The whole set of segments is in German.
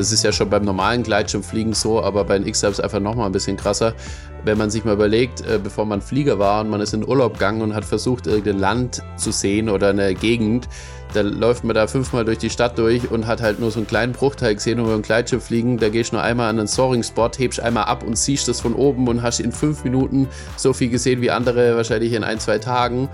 Das ist ja schon beim normalen Gleitschirmfliegen so, aber bei den X-Alps einfach nochmal ein bisschen krasser. Wenn man sich mal überlegt, äh, bevor man Flieger war und man ist in Urlaub gegangen und hat versucht, irgendein Land zu sehen oder eine Gegend, da läuft man da fünfmal durch die Stadt durch und hat halt nur so einen kleinen Bruchteil gesehen und beim Gleitschirm fliegen, da gehst du nur einmal an einen Soaring-Spot, hebst einmal ab und siehst das von oben und hast in fünf Minuten so viel gesehen wie andere wahrscheinlich in ein, zwei Tagen.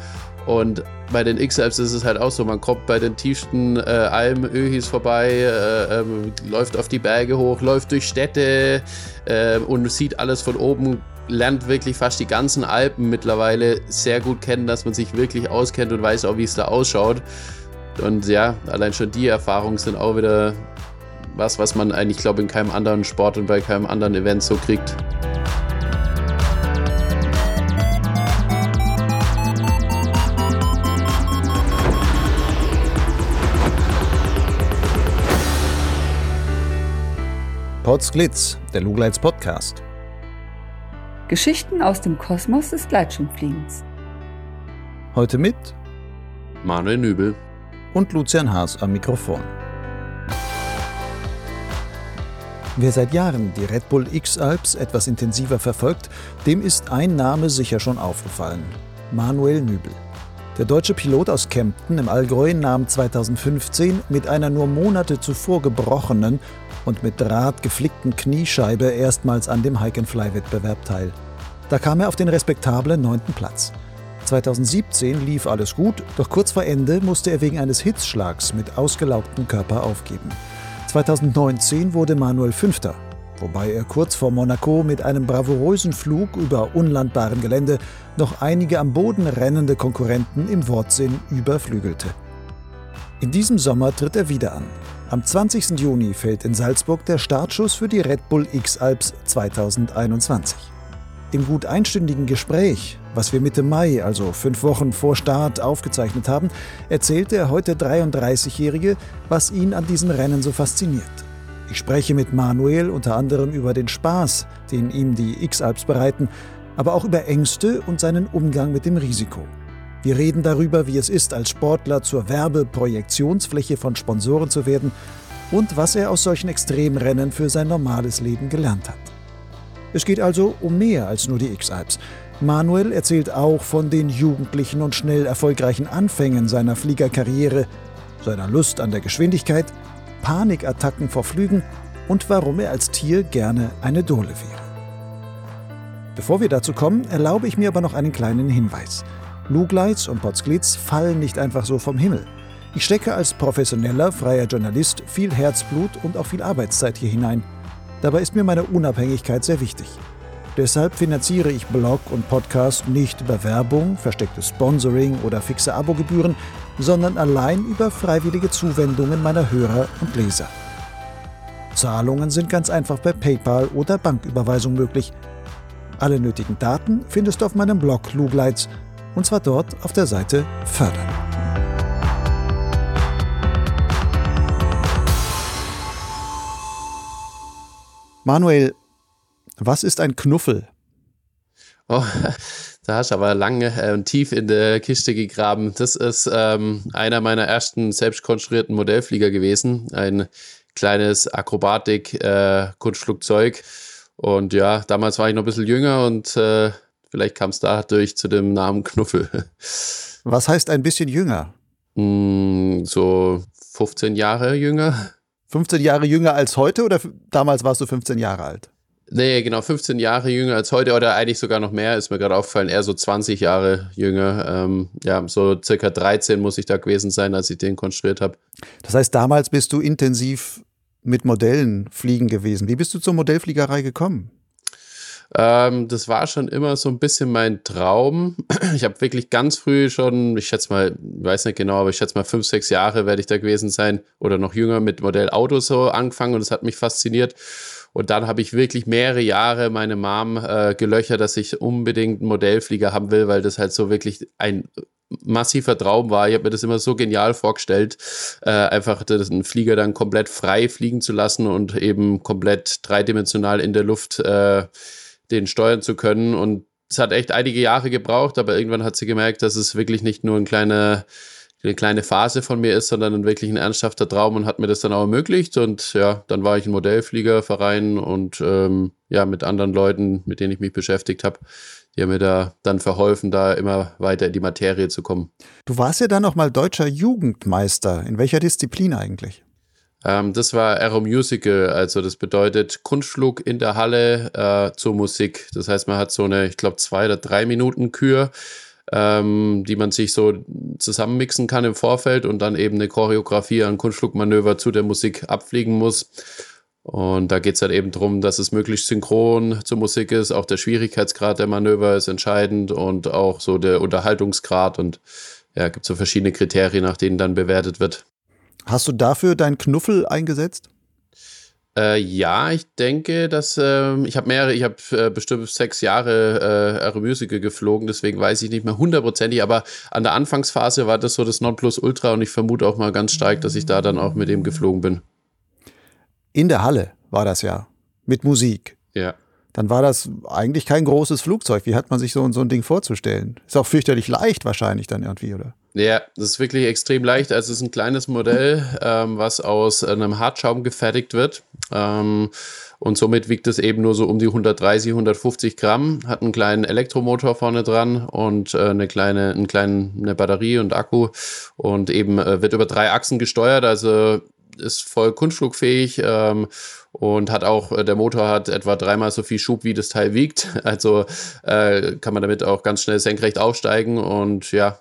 Und bei den X-Alps ist es halt auch so, man kommt bei den tiefsten äh, Almen, Öhis vorbei, äh, ähm, läuft auf die Berge hoch, läuft durch Städte äh, und sieht alles von oben, lernt wirklich fast die ganzen Alpen mittlerweile sehr gut kennen, dass man sich wirklich auskennt und weiß auch, wie es da ausschaut. Und ja, allein schon die Erfahrungen sind auch wieder was, was man eigentlich, glaube ich, in keinem anderen Sport und bei keinem anderen Event so kriegt. Potsglitz, der Lugleits Podcast. Geschichten aus dem Kosmos des Gleitschirmfliegens. Heute mit Manuel Nübel und Lucian Haas am Mikrofon. Wer seit Jahren die Red Bull X-Alps etwas intensiver verfolgt, dem ist ein Name sicher schon aufgefallen. Manuel Nübel. Der deutsche Pilot aus Kempten im Allgäu nahm 2015 mit einer nur Monate zuvor gebrochenen und mit Draht geflickten Kniescheibe erstmals an dem Hike-and-Fly-Wettbewerb teil. Da kam er auf den respektablen neunten Platz. 2017 lief alles gut, doch kurz vor Ende musste er wegen eines Hitzschlags mit ausgelaugtem Körper aufgeben. 2019 wurde Manuel Fünfter, wobei er kurz vor Monaco mit einem bravourösen Flug über unlandbarem Gelände noch einige am Boden rennende Konkurrenten im Wortsinn überflügelte. In diesem Sommer tritt er wieder an. Am 20. Juni fällt in Salzburg der Startschuss für die Red Bull X-Alps 2021. Im gut einstündigen Gespräch, was wir Mitte Mai, also fünf Wochen vor Start, aufgezeichnet haben, erzählte der heute 33-Jährige, was ihn an diesem Rennen so fasziniert. Ich spreche mit Manuel unter anderem über den Spaß, den ihm die X-Alps bereiten, aber auch über Ängste und seinen Umgang mit dem Risiko. Wir reden darüber, wie es ist, als Sportler zur Werbeprojektionsfläche von Sponsoren zu werden und was er aus solchen Extremrennen für sein normales Leben gelernt hat. Es geht also um mehr als nur die X-Alps. Manuel erzählt auch von den jugendlichen und schnell erfolgreichen Anfängen seiner Fliegerkarriere, seiner Lust an der Geschwindigkeit, Panikattacken vor Flügen und warum er als Tier gerne eine Dole wäre. Bevor wir dazu kommen, erlaube ich mir aber noch einen kleinen Hinweis. Lugleits und Potsglitz fallen nicht einfach so vom Himmel. Ich stecke als professioneller, freier Journalist viel Herzblut und auch viel Arbeitszeit hier hinein – Dabei ist mir meine Unabhängigkeit sehr wichtig. Deshalb finanziere ich Blog und Podcast nicht über Werbung, verstecktes Sponsoring oder fixe Abogebühren, sondern allein über freiwillige Zuwendungen meiner Hörer und Leser. Zahlungen sind ganz einfach per PayPal oder Banküberweisung möglich. Alle nötigen Daten findest du auf meinem Blog Lugleits und zwar dort auf der Seite Fördern. Manuel, was ist ein Knuffel? Oh, da hast du aber lange äh, und tief in der Kiste gegraben. Das ist ähm, einer meiner ersten selbst konstruierten Modellflieger gewesen. Ein kleines Akrobatik-Kunstflugzeug. Äh, und ja, damals war ich noch ein bisschen jünger und äh, vielleicht kam es dadurch zu dem Namen Knuffel. Was heißt ein bisschen jünger? Mm, so 15 Jahre jünger. 15 Jahre jünger als heute oder damals warst du 15 Jahre alt? Nee, genau, 15 Jahre jünger als heute oder eigentlich sogar noch mehr, ist mir gerade aufgefallen, eher so 20 Jahre jünger. Ähm, ja, so circa 13 muss ich da gewesen sein, als ich den konstruiert habe. Das heißt, damals bist du intensiv mit Modellen fliegen gewesen. Wie bist du zur Modellfliegerei gekommen? Ähm, das war schon immer so ein bisschen mein Traum. Ich habe wirklich ganz früh schon, ich schätze mal, weiß nicht genau, aber ich schätze mal fünf, sechs Jahre werde ich da gewesen sein oder noch jünger mit Modellauto so angefangen und das hat mich fasziniert. Und dann habe ich wirklich mehrere Jahre meine Mom äh, gelöchert, dass ich unbedingt einen Modellflieger haben will, weil das halt so wirklich ein massiver Traum war. Ich habe mir das immer so genial vorgestellt, äh, einfach den Flieger dann komplett frei fliegen zu lassen und eben komplett dreidimensional in der Luft äh, den steuern zu können. Und es hat echt einige Jahre gebraucht, aber irgendwann hat sie gemerkt, dass es wirklich nicht nur ein kleiner eine kleine Phase von mir ist, sondern wirklich ein ernsthafter Traum und hat mir das dann auch ermöglicht. Und ja, dann war ich ein Modellfliegerverein und ähm, ja, mit anderen Leuten, mit denen ich mich beschäftigt habe, die haben mir da dann verholfen, da immer weiter in die Materie zu kommen. Du warst ja dann noch mal deutscher Jugendmeister. In welcher Disziplin eigentlich? Ähm, das war Aero Musical, also das bedeutet Kunstflug in der Halle äh, zur Musik. Das heißt, man hat so eine, ich glaube, zwei oder drei Minuten Kür, ähm, die man sich so zusammenmixen kann im Vorfeld und dann eben eine Choreografie an Kunstflugmanöver zu der Musik abfliegen muss. Und da geht es halt eben darum, dass es möglichst synchron zur Musik ist. Auch der Schwierigkeitsgrad der Manöver ist entscheidend und auch so der Unterhaltungsgrad. Und ja, gibt so verschiedene Kriterien, nach denen dann bewertet wird. Hast du dafür deinen Knuffel eingesetzt? Äh, ja, ich denke, dass äh, ich habe mehrere, ich habe äh, bestimmt sechs Jahre äh, Aeromusical geflogen, deswegen weiß ich nicht mehr hundertprozentig, aber an der Anfangsphase war das so das Nonplusultra und ich vermute auch mal ganz stark, dass ich da dann auch mit ihm geflogen bin. In der Halle war das ja, mit Musik. Ja. Dann war das eigentlich kein großes Flugzeug. Wie hat man sich so, so ein Ding vorzustellen? Ist auch fürchterlich leicht wahrscheinlich dann irgendwie, oder? Ja, das ist wirklich extrem leicht. Also es ist ein kleines Modell, ähm, was aus einem Hartschaum gefertigt wird. Ähm, und somit wiegt es eben nur so um die 130, 150 Gramm, hat einen kleinen Elektromotor vorne dran und äh, eine kleine, einen kleinen, eine Batterie und Akku und eben äh, wird über drei Achsen gesteuert, also ist voll kunstflugfähig ähm, und hat auch, äh, der Motor hat etwa dreimal so viel Schub, wie das Teil wiegt. Also äh, kann man damit auch ganz schnell senkrecht aufsteigen und ja,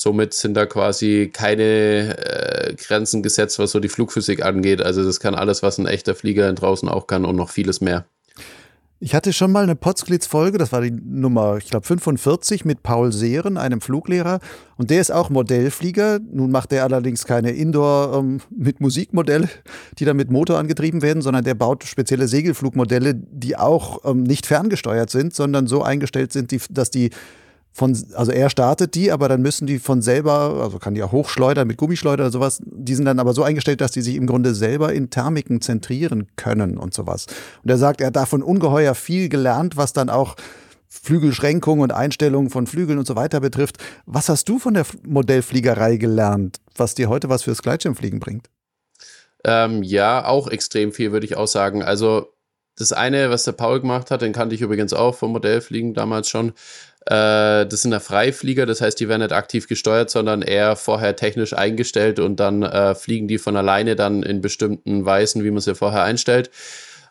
Somit sind da quasi keine äh, Grenzen gesetzt, was so die Flugphysik angeht. Also das kann alles, was ein echter Flieger draußen auch kann und noch vieles mehr. Ich hatte schon mal eine Potsglitz-Folge, das war die Nummer, ich glaube, 45 mit Paul Sehren, einem Fluglehrer. Und der ist auch Modellflieger. Nun macht er allerdings keine Indoor ähm, mit Musikmodelle, die dann mit Motor angetrieben werden, sondern der baut spezielle Segelflugmodelle, die auch ähm, nicht ferngesteuert sind, sondern so eingestellt sind, die, dass die von, also er startet die, aber dann müssen die von selber, also kann die auch hochschleudern mit Gummischleuder oder sowas, die sind dann aber so eingestellt, dass die sich im Grunde selber in Thermiken zentrieren können und sowas. Und er sagt, er hat davon ungeheuer viel gelernt, was dann auch Flügelschränkung und Einstellungen von Flügeln und so weiter betrifft. Was hast du von der Modellfliegerei gelernt, was dir heute was fürs Gleitschirmfliegen bringt? Ähm, ja, auch extrem viel, würde ich auch sagen. Also das eine, was der Paul gemacht hat, den kannte ich übrigens auch vom Modellfliegen damals schon. Äh, das sind ja Freiflieger, das heißt, die werden nicht aktiv gesteuert, sondern eher vorher technisch eingestellt und dann äh, fliegen die von alleine dann in bestimmten Weisen, wie man sie vorher einstellt.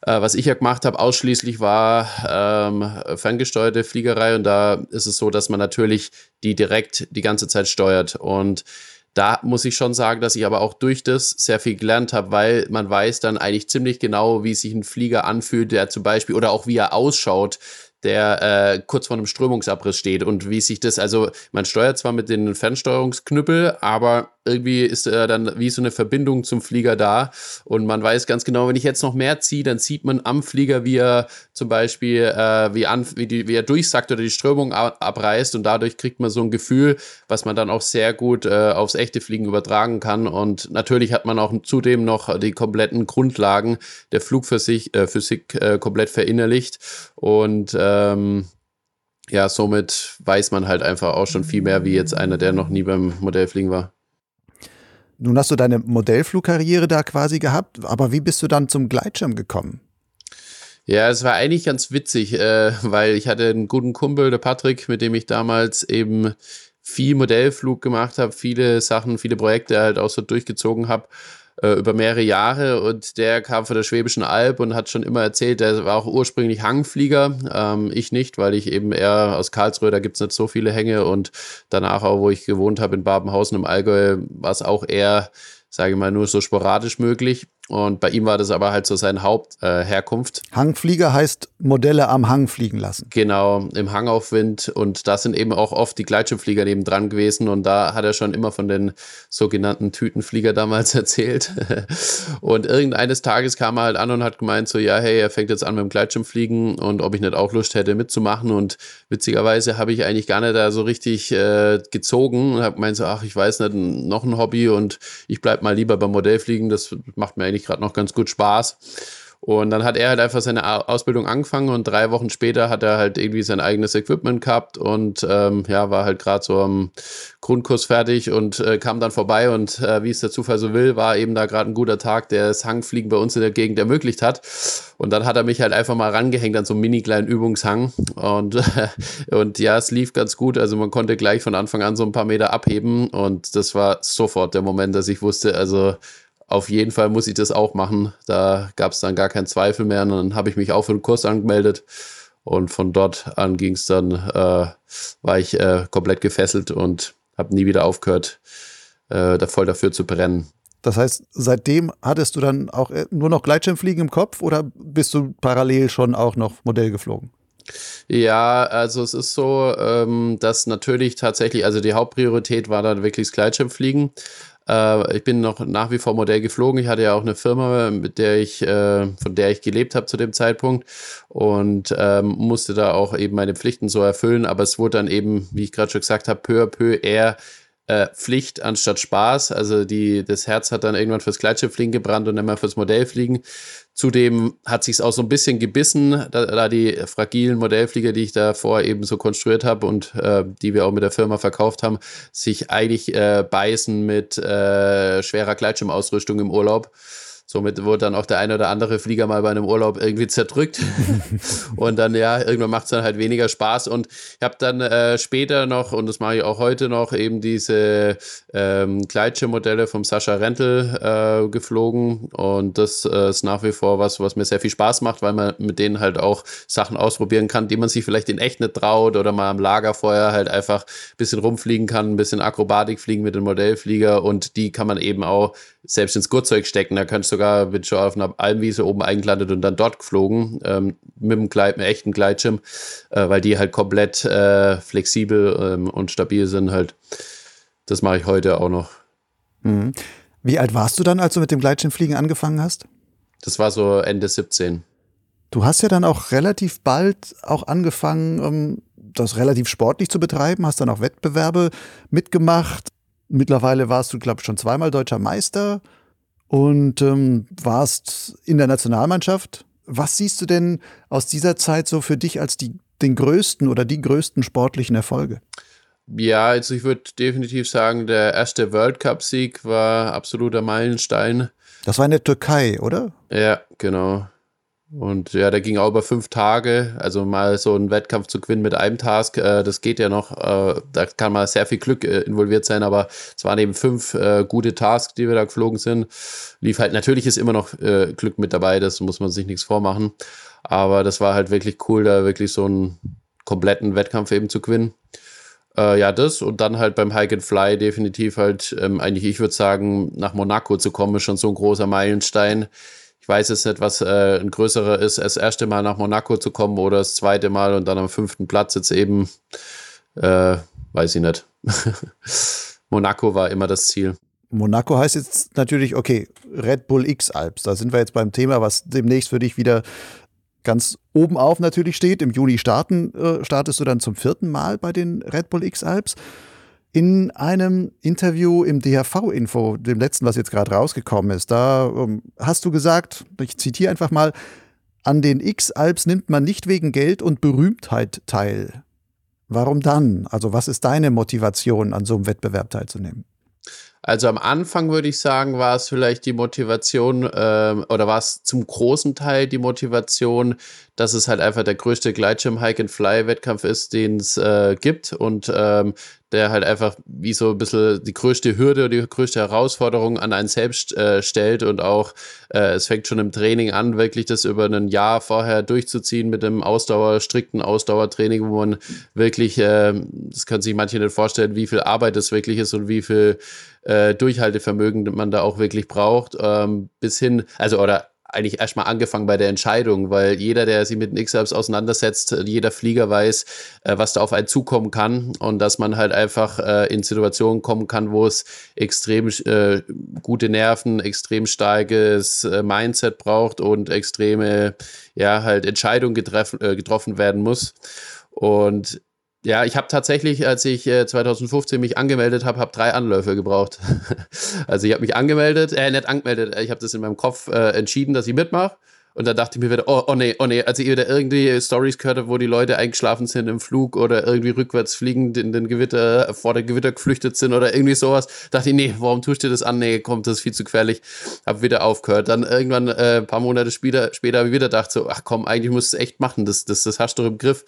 Äh, was ich ja gemacht habe, ausschließlich war ähm, ferngesteuerte Fliegerei und da ist es so, dass man natürlich die direkt die ganze Zeit steuert und da muss ich schon sagen, dass ich aber auch durch das sehr viel gelernt habe, weil man weiß dann eigentlich ziemlich genau, wie sich ein Flieger anfühlt, der zum Beispiel oder auch wie er ausschaut, der äh, kurz vor einem Strömungsabriss steht und wie sich das, also man steuert zwar mit den Fernsteuerungsknüppel, aber irgendwie ist äh, dann wie so eine Verbindung zum Flieger da und man weiß ganz genau, wenn ich jetzt noch mehr ziehe, dann sieht man am Flieger, wie er zum Beispiel, äh, wie, an, wie, die, wie er durchsackt oder die Strömung abreißt und dadurch kriegt man so ein Gefühl, was man dann auch sehr gut äh, aufs echte Fliegen übertragen kann und natürlich hat man auch zudem noch die kompletten Grundlagen der Flugphysik äh, Physik, äh, komplett verinnerlicht und ähm, ja, somit weiß man halt einfach auch schon viel mehr wie jetzt einer, der noch nie beim Modellfliegen war. Nun hast du deine Modellflugkarriere da quasi gehabt, aber wie bist du dann zum Gleitschirm gekommen? Ja, es war eigentlich ganz witzig, äh, weil ich hatte einen guten Kumpel, der Patrick, mit dem ich damals eben viel Modellflug gemacht habe, viele Sachen, viele Projekte halt auch so durchgezogen habe äh, über mehrere Jahre und der kam von der Schwäbischen Alb und hat schon immer erzählt, der war auch ursprünglich Hangflieger, ähm, ich nicht, weil ich eben eher aus Karlsruhe, da gibt es nicht so viele Hänge und danach auch, wo ich gewohnt habe in Babenhausen im Allgäu, war es auch eher, sage ich mal, nur so sporadisch möglich. Und bei ihm war das aber halt so seine Hauptherkunft. Äh, Hangflieger heißt Modelle am Hang fliegen lassen. Genau, im Hangaufwind. Und da sind eben auch oft die Gleitschirmflieger neben dran gewesen. Und da hat er schon immer von den sogenannten Tütenflieger damals erzählt. und irgendeines Tages kam er halt an und hat gemeint so, ja, hey, er fängt jetzt an mit dem Gleitschirmfliegen und ob ich nicht auch Lust hätte mitzumachen. Und witzigerweise habe ich eigentlich gar nicht da so richtig äh, gezogen und habe gemeint so, ach, ich weiß nicht, noch ein Hobby und ich bleib mal lieber beim Modellfliegen. Das macht mir eigentlich eigentlich gerade noch ganz gut Spaß. Und dann hat er halt einfach seine Ausbildung angefangen und drei Wochen später hat er halt irgendwie sein eigenes Equipment gehabt und ähm, ja, war halt gerade so am Grundkurs fertig und äh, kam dann vorbei und äh, wie es der Zufall so will, war eben da gerade ein guter Tag, der das Hangfliegen bei uns in der Gegend ermöglicht hat. Und dann hat er mich halt einfach mal rangehängt an so einen mini kleinen Übungshang und, und ja, es lief ganz gut. Also man konnte gleich von Anfang an so ein paar Meter abheben und das war sofort der Moment, dass ich wusste, also auf jeden Fall muss ich das auch machen. Da gab es dann gar keinen Zweifel mehr. Und dann habe ich mich auch für den Kurs angemeldet. Und von dort an ging es dann, äh, war ich äh, komplett gefesselt und habe nie wieder aufgehört, äh, da voll dafür zu brennen. Das heißt, seitdem hattest du dann auch äh, nur noch Gleitschirmfliegen im Kopf oder bist du parallel schon auch noch Modell geflogen? Ja, also es ist so, ähm, dass natürlich tatsächlich, also die Hauptpriorität war dann wirklich das Gleitschirmfliegen. Äh, ich bin noch nach wie vor Modell geflogen. Ich hatte ja auch eine Firma, mit der ich, äh, von der ich gelebt habe zu dem Zeitpunkt und ähm, musste da auch eben meine Pflichten so erfüllen. Aber es wurde dann eben, wie ich gerade schon gesagt habe, peu à peu eher äh, Pflicht anstatt Spaß. Also die, das Herz hat dann irgendwann fürs Gleitschirmfliegen gebrannt und dann mal fürs Modellfliegen. Zudem hat sich auch so ein bisschen gebissen, da, da, die fragilen Modellflieger, die ich da vorher eben so konstruiert habe und äh, die wir auch mit der Firma verkauft haben, sich eigentlich äh, beißen mit äh, schwerer Gleitschirmausrüstung im Urlaub. Somit wurde dann auch der eine oder andere Flieger mal bei einem Urlaub irgendwie zerdrückt. und dann, ja, irgendwann macht es dann halt weniger Spaß. Und ich habe dann äh, später noch, und das mache ich auch heute noch, eben diese ähm, Gleitschirmmodelle vom Sascha Rentel äh, geflogen. Und das äh, ist nach wie vor was, was mir sehr viel Spaß macht, weil man mit denen halt auch Sachen ausprobieren kann, die man sich vielleicht in echt nicht traut oder mal am Lagerfeuer halt einfach ein bisschen rumfliegen kann, ein bisschen Akrobatik fliegen mit dem Modellflieger. Und die kann man eben auch selbst ins Gurtzeug stecken. Da kannst du sogar, bin schon auf einer Almwiese oben eingelandet und dann dort geflogen, ähm, mit einem Gleit, mit echten Gleitschirm, äh, weil die halt komplett äh, flexibel ähm, und stabil sind halt. Das mache ich heute auch noch. Mhm. Wie alt warst du dann, als du mit dem Gleitschirmfliegen angefangen hast? Das war so Ende 17. Du hast ja dann auch relativ bald auch angefangen, ähm, das relativ sportlich zu betreiben, hast dann auch Wettbewerbe mitgemacht. Mittlerweile warst du, glaube ich, schon zweimal deutscher Meister und ähm, warst in der Nationalmannschaft. Was siehst du denn aus dieser Zeit so für dich als die, den größten oder die größten sportlichen Erfolge? Ja, also ich würde definitiv sagen, der erste World Cup-Sieg war absoluter Meilenstein. Das war in der Türkei, oder? Ja, genau. Und ja, der ging auch über fünf Tage. Also mal so einen Wettkampf zu gewinnen mit einem Task, äh, das geht ja noch. Äh, da kann mal sehr viel Glück äh, involviert sein, aber es waren eben fünf äh, gute Tasks, die wir da geflogen sind. Lief halt, natürlich ist immer noch äh, Glück mit dabei, das muss man sich nichts vormachen. Aber das war halt wirklich cool, da wirklich so einen kompletten Wettkampf eben zu gewinnen. Äh, ja, das und dann halt beim Hike and Fly definitiv halt, ähm, eigentlich, ich würde sagen, nach Monaco zu kommen, ist schon so ein großer Meilenstein ich weiß jetzt nicht, was äh, ein größerer ist, das erste Mal nach Monaco zu kommen oder das zweite Mal und dann am fünften Platz jetzt eben, äh, weiß ich nicht. Monaco war immer das Ziel. Monaco heißt jetzt natürlich, okay, Red Bull X Alps. Da sind wir jetzt beim Thema, was demnächst für dich wieder ganz oben auf natürlich steht. Im Juni starten, äh, startest du dann zum vierten Mal bei den Red Bull X Alps. In einem Interview im DHV-Info, dem letzten, was jetzt gerade rausgekommen ist, da um, hast du gesagt, ich zitiere einfach mal, an den X-Alps nimmt man nicht wegen Geld und Berühmtheit teil. Warum dann? Also was ist deine Motivation, an so einem Wettbewerb teilzunehmen? Also am Anfang würde ich sagen, war es vielleicht die Motivation äh, oder war es zum großen Teil die Motivation, dass es halt einfach der größte Gleitschirm-Hike-and-Fly-Wettkampf ist, den es äh, gibt und ähm, der halt einfach wie so ein bisschen die größte Hürde oder die größte Herausforderung an einen selbst äh, stellt und auch äh, es fängt schon im Training an, wirklich das über ein Jahr vorher durchzuziehen mit einem Ausdauer, strikten Ausdauertraining, wo man wirklich, äh, das können sich manche nicht vorstellen, wie viel Arbeit das wirklich ist und wie viel äh, Durchhaltevermögen man da auch wirklich braucht, ähm, bis hin, also oder eigentlich erstmal angefangen bei der Entscheidung, weil jeder, der sich mit den X-Apps auseinandersetzt, jeder Flieger weiß, äh, was da auf einen zukommen kann und dass man halt einfach äh, in Situationen kommen kann, wo es extrem äh, gute Nerven, extrem starkes äh, Mindset braucht und extreme, ja, halt Entscheidungen äh, getroffen werden muss. Und ja, ich habe tatsächlich, als ich äh, 2015 mich angemeldet habe, habe drei Anläufe gebraucht. also ich habe mich angemeldet, äh, nicht angemeldet, ich habe das in meinem Kopf äh, entschieden, dass ich mitmache. Und dann dachte ich mir wieder, oh, oh nee, oh nee, als ich wieder irgendwie Stories gehört habe, wo die Leute eingeschlafen sind im Flug oder irgendwie rückwärts fliegend in den Gewitter, vor der Gewitter geflüchtet sind oder irgendwie sowas, dachte ich, nee, warum tust du das an? Nee, kommt, das ist viel zu gefährlich. Hab wieder aufgehört. Dann irgendwann, äh, ein paar Monate später, später habe ich wieder gedacht, so, ach komm, eigentlich musst du es echt machen, das, das, das hast du doch im Griff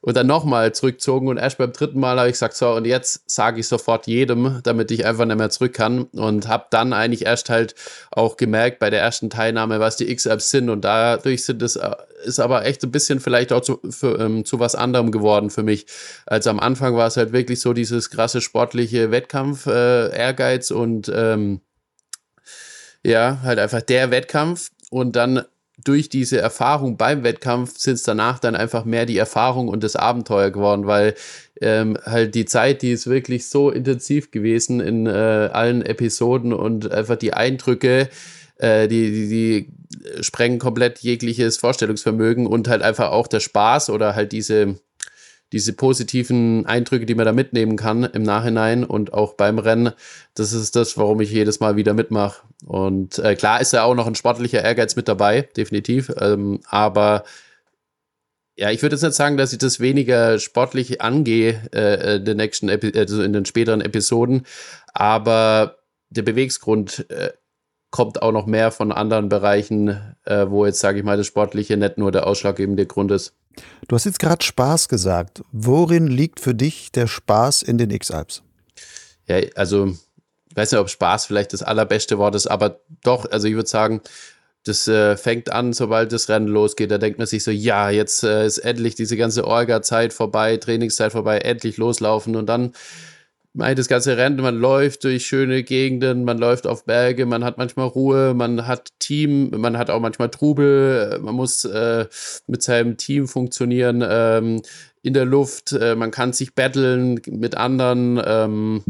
und dann nochmal zurückgezogen. Und erst beim dritten Mal habe ich gesagt, so und jetzt sage ich sofort jedem, damit ich einfach nicht mehr zurück kann. Und habe dann eigentlich erst halt auch gemerkt bei der ersten Teilnahme, was die X-Apps sind. Und dadurch sind es äh, ist aber echt ein bisschen vielleicht auch zu, für, ähm, zu was anderem geworden für mich. Als am Anfang war es halt wirklich so dieses krasse sportliche Wettkampf, äh, Ehrgeiz und ähm, ja, halt einfach der Wettkampf. Und dann durch diese Erfahrung beim Wettkampf sind es danach dann einfach mehr die Erfahrung und das Abenteuer geworden, weil ähm, halt die Zeit, die ist wirklich so intensiv gewesen in äh, allen Episoden und einfach die Eindrücke, äh, die, die, die sprengen komplett jegliches Vorstellungsvermögen und halt einfach auch der Spaß oder halt diese diese positiven Eindrücke, die man da mitnehmen kann im Nachhinein und auch beim Rennen, das ist das, warum ich jedes Mal wieder mitmache. Und äh, klar ist ja auch noch ein sportlicher Ehrgeiz mit dabei, definitiv. Ähm, aber ja, ich würde jetzt nicht sagen, dass ich das weniger sportlich angehe äh, in, den nächsten Epi also in den späteren Episoden, aber der Bewegsgrund äh, kommt auch noch mehr von anderen Bereichen, äh, wo jetzt, sage ich mal, das Sportliche nicht nur der ausschlaggebende Grund ist. Du hast jetzt gerade Spaß gesagt. Worin liegt für dich der Spaß in den X-Alps? Ja, also, ich weiß nicht, ob Spaß vielleicht das allerbeste Wort ist, aber doch, also ich würde sagen, das äh, fängt an, sobald das Rennen losgeht. Da denkt man sich so, ja, jetzt äh, ist endlich diese ganze Orga-Zeit vorbei, Trainingszeit vorbei, endlich loslaufen und dann das ganze Rennen, man läuft durch schöne Gegenden, man läuft auf Berge, man hat manchmal Ruhe, man hat Team, man hat auch manchmal Trubel, man muss äh, mit seinem Team funktionieren ähm, in der Luft, äh, man kann sich battlen mit anderen. Ähm,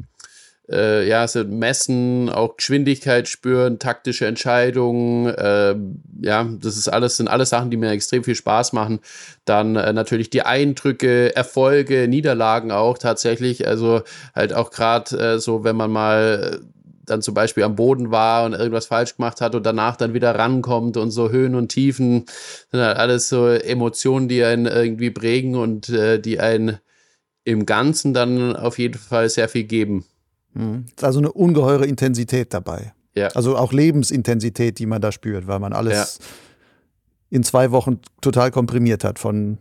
äh, ja, so messen, auch Geschwindigkeit spüren, taktische Entscheidungen, äh, ja, das ist alles, sind alles Sachen, die mir extrem viel Spaß machen. Dann äh, natürlich die Eindrücke, Erfolge, Niederlagen auch tatsächlich. Also halt auch gerade äh, so, wenn man mal dann zum Beispiel am Boden war und irgendwas falsch gemacht hat und danach dann wieder rankommt und so Höhen und Tiefen, sind halt alles so Emotionen, die einen irgendwie prägen und äh, die einen im Ganzen dann auf jeden Fall sehr viel geben. Mhm. Ist also eine ungeheure Intensität dabei. Ja. Also auch Lebensintensität, die man da spürt, weil man alles ja. in zwei Wochen total komprimiert hat von,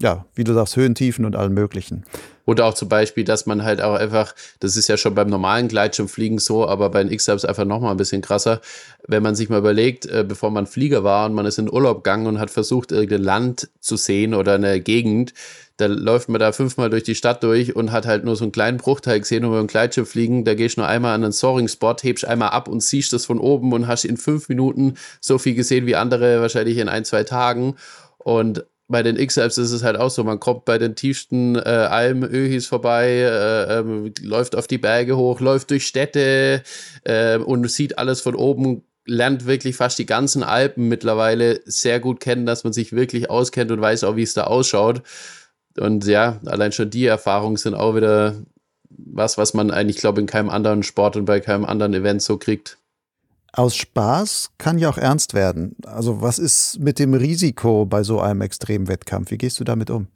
ja, wie du sagst, Höhen, Tiefen und allem Möglichen. Oder auch zum Beispiel, dass man halt auch einfach, das ist ja schon beim normalen Gleitschirmfliegen so, aber bei den X-Subs einfach nochmal ein bisschen krasser, wenn man sich mal überlegt, äh, bevor man Flieger war und man ist in Urlaub gegangen und hat versucht, irgendein Land zu sehen oder eine Gegend, da läuft man da fünfmal durch die Stadt durch und hat halt nur so einen kleinen Bruchteil gesehen und beim Gleitschirm fliegen, da gehst du nur einmal an einen Soaring-Spot, hebst einmal ab und siehst das von oben und hast in fünf Minuten so viel gesehen wie andere wahrscheinlich in ein, zwei Tagen. Und bei den X-Apps ist es halt auch so, man kommt bei den tiefsten äh, Almen, Öhis vorbei, äh, äh, läuft auf die Berge hoch, läuft durch Städte äh, und sieht alles von oben, lernt wirklich fast die ganzen Alpen mittlerweile sehr gut kennen, dass man sich wirklich auskennt und weiß auch, wie es da ausschaut. Und ja, allein schon die Erfahrungen sind auch wieder was, was man eigentlich, glaube ich, in keinem anderen Sport und bei keinem anderen Event so kriegt. Aus Spaß kann ja auch ernst werden. Also was ist mit dem Risiko bei so einem Extremwettkampf? Wie gehst du damit um?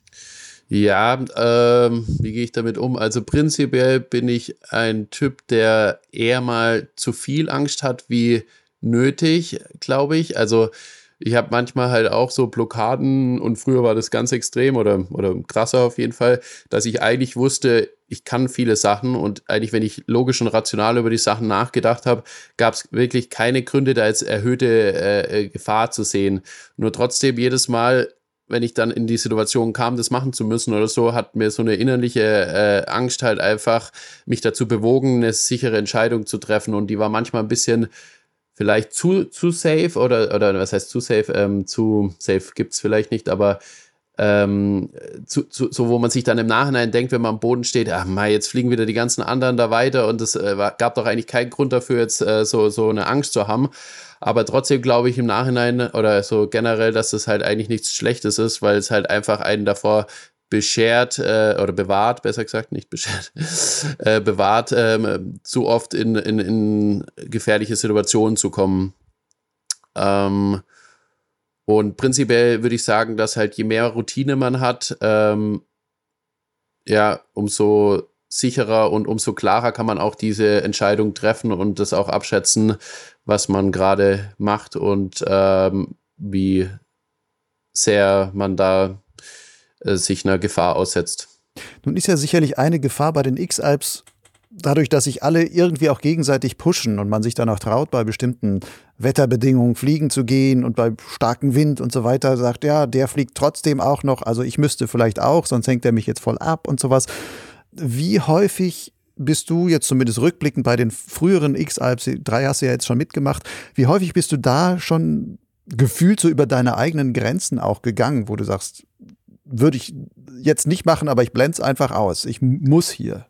Ja, ähm, wie gehe ich damit um? Also prinzipiell bin ich ein Typ, der eher mal zu viel Angst hat wie nötig, glaube ich. Also ich habe manchmal halt auch so Blockaden und früher war das ganz extrem oder, oder krasser auf jeden Fall, dass ich eigentlich wusste, ich kann viele Sachen und eigentlich, wenn ich logisch und rational über die Sachen nachgedacht habe, gab es wirklich keine Gründe, da jetzt erhöhte äh, äh, Gefahr zu sehen. Nur trotzdem jedes Mal, wenn ich dann in die Situation kam, das machen zu müssen oder so, hat mir so eine innerliche äh, Angst halt einfach mich dazu bewogen, eine sichere Entscheidung zu treffen und die war manchmal ein bisschen vielleicht zu, zu safe oder, oder was heißt zu safe? Ähm, zu safe gibt es vielleicht nicht, aber ähm, zu, zu, so wo man sich dann im Nachhinein denkt, wenn man am Boden steht, ach mal, jetzt fliegen wieder die ganzen anderen da weiter und es äh, gab doch eigentlich keinen Grund dafür, jetzt äh, so, so eine Angst zu haben. Aber trotzdem glaube ich im Nachhinein oder so generell, dass das halt eigentlich nichts Schlechtes ist, weil es halt einfach einen davor beschert äh, oder bewahrt, besser gesagt, nicht beschert, äh, bewahrt, ähm, zu oft in, in, in gefährliche Situationen zu kommen. Ähm, Und prinzipiell würde ich sagen, dass halt je mehr Routine man hat, ähm, ja, umso sicherer und umso klarer kann man auch diese Entscheidung treffen und das auch abschätzen, was man gerade macht und ähm, wie sehr man da sich einer Gefahr aussetzt. Nun ist ja sicherlich eine Gefahr bei den X-Alps dadurch, dass sich alle irgendwie auch gegenseitig pushen und man sich dann auch traut, bei bestimmten Wetterbedingungen fliegen zu gehen und bei starkem Wind und so weiter sagt, ja, der fliegt trotzdem auch noch, also ich müsste vielleicht auch, sonst hängt er mich jetzt voll ab und sowas. Wie häufig bist du jetzt zumindest rückblickend bei den früheren X-Alps, drei hast du ja jetzt schon mitgemacht, wie häufig bist du da schon gefühlt so über deine eigenen Grenzen auch gegangen, wo du sagst, würde ich jetzt nicht machen, aber ich blende es einfach aus. Ich muss hier.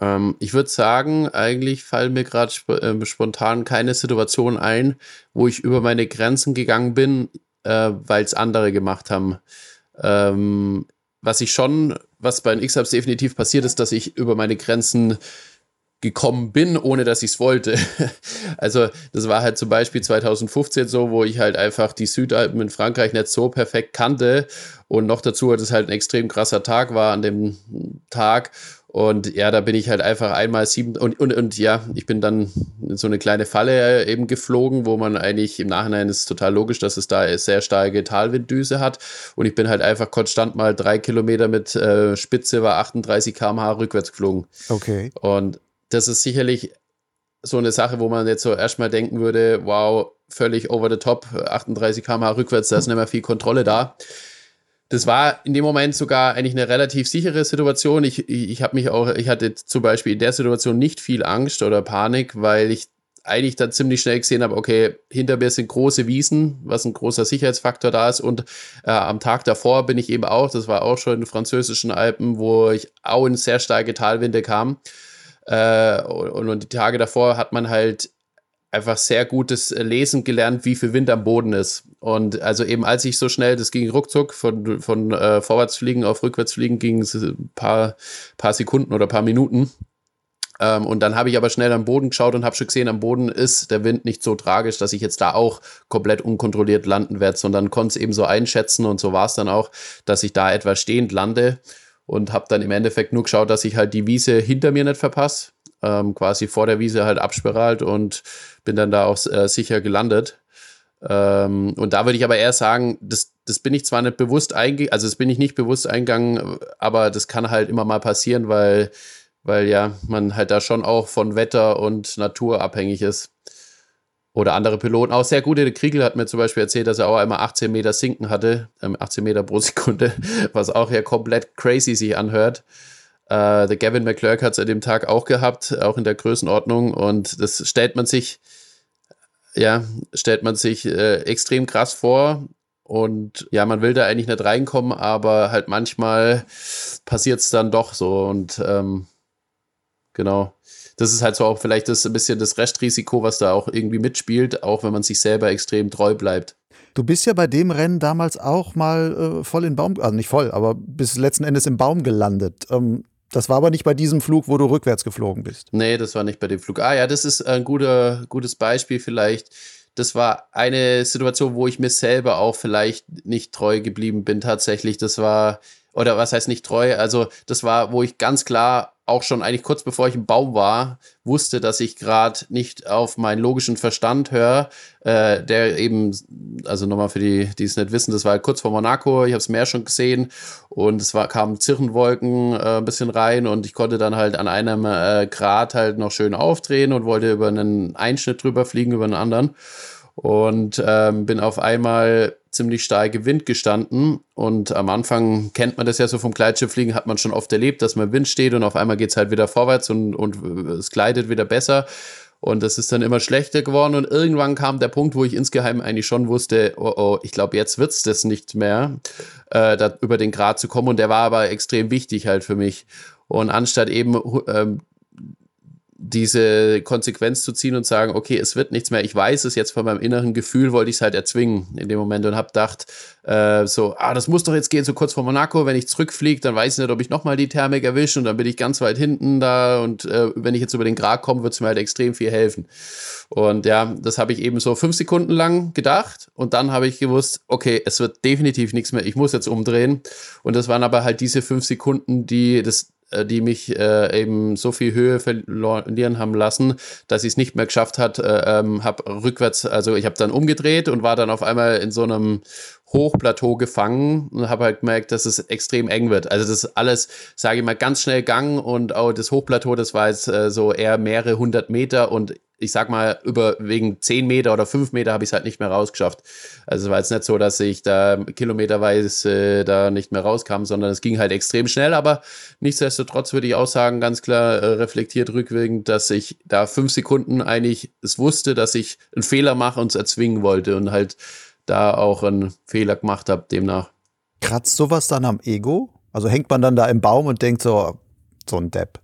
Ähm, ich würde sagen, eigentlich fallen mir gerade sp äh, spontan keine Situation ein, wo ich über meine Grenzen gegangen bin, äh, weil es andere gemacht haben. Ähm, was ich schon, was bei den X-Hubs definitiv passiert ist, dass ich über meine Grenzen gekommen bin, ohne dass ich es wollte. also das war halt zum Beispiel 2015 so, wo ich halt einfach die Südalpen in Frankreich nicht so perfekt kannte und noch dazu, dass es halt ein extrem krasser Tag war an dem Tag und ja, da bin ich halt einfach einmal sieben und, und, und ja, ich bin dann in so eine kleine Falle eben geflogen, wo man eigentlich im Nachhinein ist total logisch, dass es da sehr starke Talwinddüse hat. Und ich bin halt einfach konstant mal drei Kilometer mit äh, Spitze war 38 km/h rückwärts geflogen. Okay. Und das ist sicherlich so eine Sache, wo man jetzt so erstmal denken würde, wow, völlig over the top, 38 km/h rückwärts, da ist nicht mehr viel Kontrolle da das war in dem Moment sogar eigentlich eine relativ sichere Situation. Ich, ich, ich habe mich auch, ich hatte zum Beispiel in der Situation nicht viel Angst oder Panik, weil ich eigentlich dann ziemlich schnell gesehen habe, okay, hinter mir sind große Wiesen, was ein großer Sicherheitsfaktor da ist. Und äh, am Tag davor bin ich eben auch, das war auch schon in den französischen Alpen, wo ich auch in sehr starke Talwinde kam. Äh, und, und die Tage davor hat man halt einfach sehr gutes äh, Lesen gelernt, wie viel Wind am Boden ist. Und also eben als ich so schnell, das ging ruckzuck, von, von äh, Vorwärtsfliegen auf Rückwärtsfliegen ging es ein paar, paar Sekunden oder paar Minuten. Ähm, und dann habe ich aber schnell am Boden geschaut und habe schon gesehen, am Boden ist der Wind nicht so tragisch, dass ich jetzt da auch komplett unkontrolliert landen werde, sondern konnte es eben so einschätzen und so war es dann auch, dass ich da etwa stehend lande und habe dann im Endeffekt nur geschaut, dass ich halt die Wiese hinter mir nicht verpasse ähm, quasi vor der Wiese halt abspiralt und bin dann da auch äh, sicher gelandet. Ähm, und da würde ich aber eher sagen, das, das bin ich zwar nicht bewusst eingegangen, also das bin ich nicht bewusst eingegangen, aber das kann halt immer mal passieren, weil, weil ja, man halt da schon auch von Wetter und Natur abhängig ist. Oder andere Piloten. Auch sehr gute Kriegel hat mir zum Beispiel erzählt, dass er auch einmal 18 Meter sinken hatte, ähm, 18 Meter pro Sekunde, was auch ja komplett crazy sich anhört. Äh, der Gavin McClurk hat es an dem Tag auch gehabt, auch in der Größenordnung. Und das stellt man sich, ja, stellt man sich äh, extrem krass vor. Und ja, man will da eigentlich nicht reinkommen, aber halt manchmal passiert es dann doch so. Und ähm, genau. Das ist halt so auch vielleicht das ein bisschen das Restrisiko, was da auch irgendwie mitspielt, auch wenn man sich selber extrem treu bleibt. Du bist ja bei dem Rennen damals auch mal äh, voll in Baum, also nicht voll, aber bis letzten Endes im Baum gelandet. Ähm, das war aber nicht bei diesem Flug, wo du rückwärts geflogen bist. Nee, das war nicht bei dem Flug. Ah ja, das ist ein guter, gutes Beispiel vielleicht. Das war eine Situation, wo ich mir selber auch vielleicht nicht treu geblieben bin tatsächlich. Das war, oder was heißt nicht treu? Also das war, wo ich ganz klar auch schon eigentlich kurz bevor ich im Baum war, wusste, dass ich gerade nicht auf meinen logischen Verstand höre, äh, der eben, also nochmal für die, die es nicht wissen, das war kurz vor Monaco, ich habe es mehr schon gesehen und es war, kamen Zirrenwolken äh, ein bisschen rein und ich konnte dann halt an einem äh, Grad halt noch schön aufdrehen und wollte über einen Einschnitt drüber fliegen, über einen anderen und ähm, bin auf einmal ziemlich starke Wind gestanden. Und am Anfang kennt man das ja so vom Gleitschirmfliegen, hat man schon oft erlebt, dass man Wind steht und auf einmal geht es halt wieder vorwärts und, und es gleitet wieder besser. Und das ist dann immer schlechter geworden. Und irgendwann kam der Punkt, wo ich insgeheim eigentlich schon wusste, oh, oh, ich glaube, jetzt wird es das nicht mehr, äh, da über den Grad zu kommen. Und der war aber extrem wichtig halt für mich. Und anstatt eben ähm, diese Konsequenz zu ziehen und sagen, okay, es wird nichts mehr. Ich weiß es jetzt von meinem inneren Gefühl, wollte ich es halt erzwingen in dem Moment und habe gedacht, äh, so, ah, das muss doch jetzt gehen, so kurz vor Monaco. Wenn ich zurückfliege, dann weiß ich nicht, ob ich nochmal die Thermik erwische und dann bin ich ganz weit hinten da und äh, wenn ich jetzt über den Grat komme, wird es mir halt extrem viel helfen. Und ja, das habe ich eben so fünf Sekunden lang gedacht und dann habe ich gewusst, okay, es wird definitiv nichts mehr, ich muss jetzt umdrehen. Und das waren aber halt diese fünf Sekunden, die das die mich äh, eben so viel Höhe verlieren haben lassen, dass ich es nicht mehr geschafft hat, äh, ähm, habe rückwärts, also ich habe dann umgedreht und war dann auf einmal in so einem Hochplateau gefangen und habe halt gemerkt, dass es extrem eng wird. Also das alles, sage ich mal, ganz schnell Gang und auch das Hochplateau, das war jetzt äh, so eher mehrere hundert Meter und ich sag mal, über wegen 10 Meter oder 5 Meter habe ich es halt nicht mehr rausgeschafft. Also es war jetzt nicht so, dass ich da kilometerweise äh, da nicht mehr rauskam, sondern es ging halt extrem schnell. Aber nichtsdestotrotz würde ich auch sagen, ganz klar äh, reflektiert rückwirkend, dass ich da fünf Sekunden eigentlich es wusste, dass ich einen Fehler mache und es erzwingen wollte und halt da auch einen Fehler gemacht habe demnach. Kratzt sowas dann am Ego? Also hängt man dann da im Baum und denkt so, so ein Depp.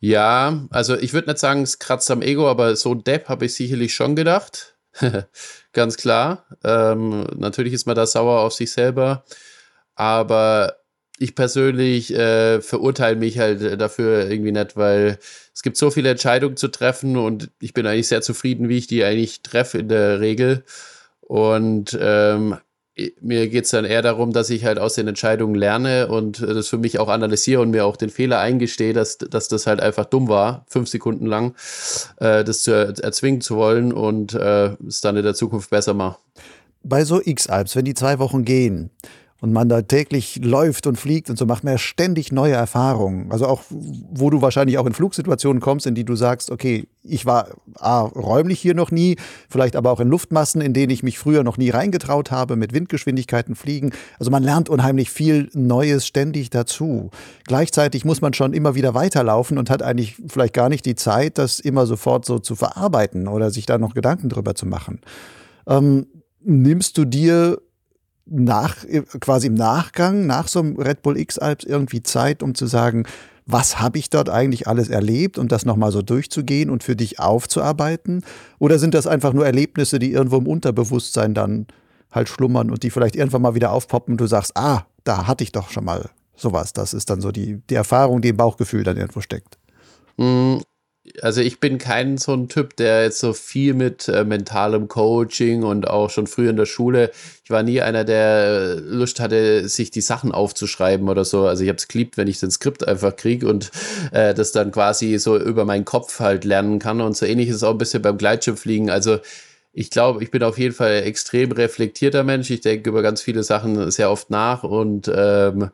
Ja, also ich würde nicht sagen, es kratzt am Ego, aber so Depp habe ich sicherlich schon gedacht. Ganz klar. Ähm, natürlich ist man da sauer auf sich selber, aber ich persönlich äh, verurteile mich halt dafür irgendwie nicht, weil es gibt so viele Entscheidungen zu treffen und ich bin eigentlich sehr zufrieden, wie ich die eigentlich treffe in der Regel. Und ähm, mir geht es dann eher darum, dass ich halt aus den Entscheidungen lerne und das für mich auch analysiere und mir auch den Fehler eingestehe, dass, dass das halt einfach dumm war, fünf Sekunden lang, äh, das zu erzwingen zu wollen und äh, es dann in der Zukunft besser mache. Bei so X-Alps, wenn die zwei Wochen gehen, und man da täglich läuft und fliegt und so macht man ja ständig neue Erfahrungen. Also auch, wo du wahrscheinlich auch in Flugsituationen kommst, in die du sagst, okay, ich war A, räumlich hier noch nie, vielleicht aber auch in Luftmassen, in denen ich mich früher noch nie reingetraut habe, mit Windgeschwindigkeiten fliegen. Also man lernt unheimlich viel Neues ständig dazu. Gleichzeitig muss man schon immer wieder weiterlaufen und hat eigentlich vielleicht gar nicht die Zeit, das immer sofort so zu verarbeiten oder sich da noch Gedanken drüber zu machen. Ähm, nimmst du dir nach, quasi im Nachgang, nach so einem Red Bull X-Alps irgendwie Zeit, um zu sagen, was habe ich dort eigentlich alles erlebt und das nochmal so durchzugehen und für dich aufzuarbeiten? Oder sind das einfach nur Erlebnisse, die irgendwo im Unterbewusstsein dann halt schlummern und die vielleicht irgendwann mal wieder aufpoppen und du sagst, ah, da hatte ich doch schon mal sowas. Das ist dann so die, die Erfahrung, die im Bauchgefühl dann irgendwo steckt. Also ich bin kein so ein Typ, der jetzt so viel mit äh, mentalem Coaching und auch schon früher in der Schule, ich war nie einer, der Lust hatte, sich die Sachen aufzuschreiben oder so. Also ich habe es geliebt, wenn ich den Skript einfach kriege und äh, das dann quasi so über meinen Kopf halt lernen kann. Und so ähnlich ist es auch ein bisschen beim Gleitschirmfliegen. Also ich glaube, ich bin auf jeden Fall extrem reflektierter Mensch. Ich denke über ganz viele Sachen sehr oft nach und ähm,